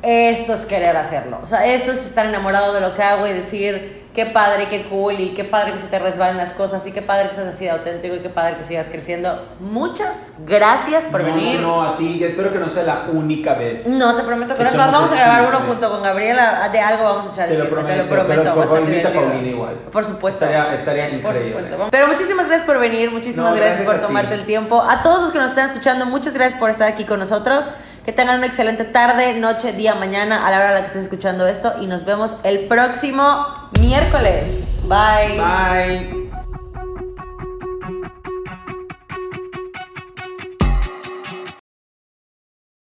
esto es querer hacerlo. O sea, esto es estar enamorado de lo que hago y decir, qué padre, qué cool, y qué padre que se te resbalen las cosas, y qué padre que seas así de auténtico, y qué padre que sigas creciendo. Muchas gracias por no, venir. No, no, a ti. y espero que no sea la única vez. No, te prometo que no es Echamos más. Vamos a el grabar uno junto con Gabriela. De algo vamos a echar el Te lo chisme, prometo, te lo prometo. pero por favor invita a. Paulina igual. Por supuesto. Estaría, estaría Por increíble. supuesto. Pero muchísimas gracias por venir, muchísimas No, gracias, gracias por a ti. tomarte el tiempo. A todos los que nos están escuchando, muchas gracias por estar aquí con nosotros. Que tengan una excelente tarde, noche, día, mañana, a la hora a la que estén escuchando esto. Y nos vemos el próximo miércoles. Bye. Bye.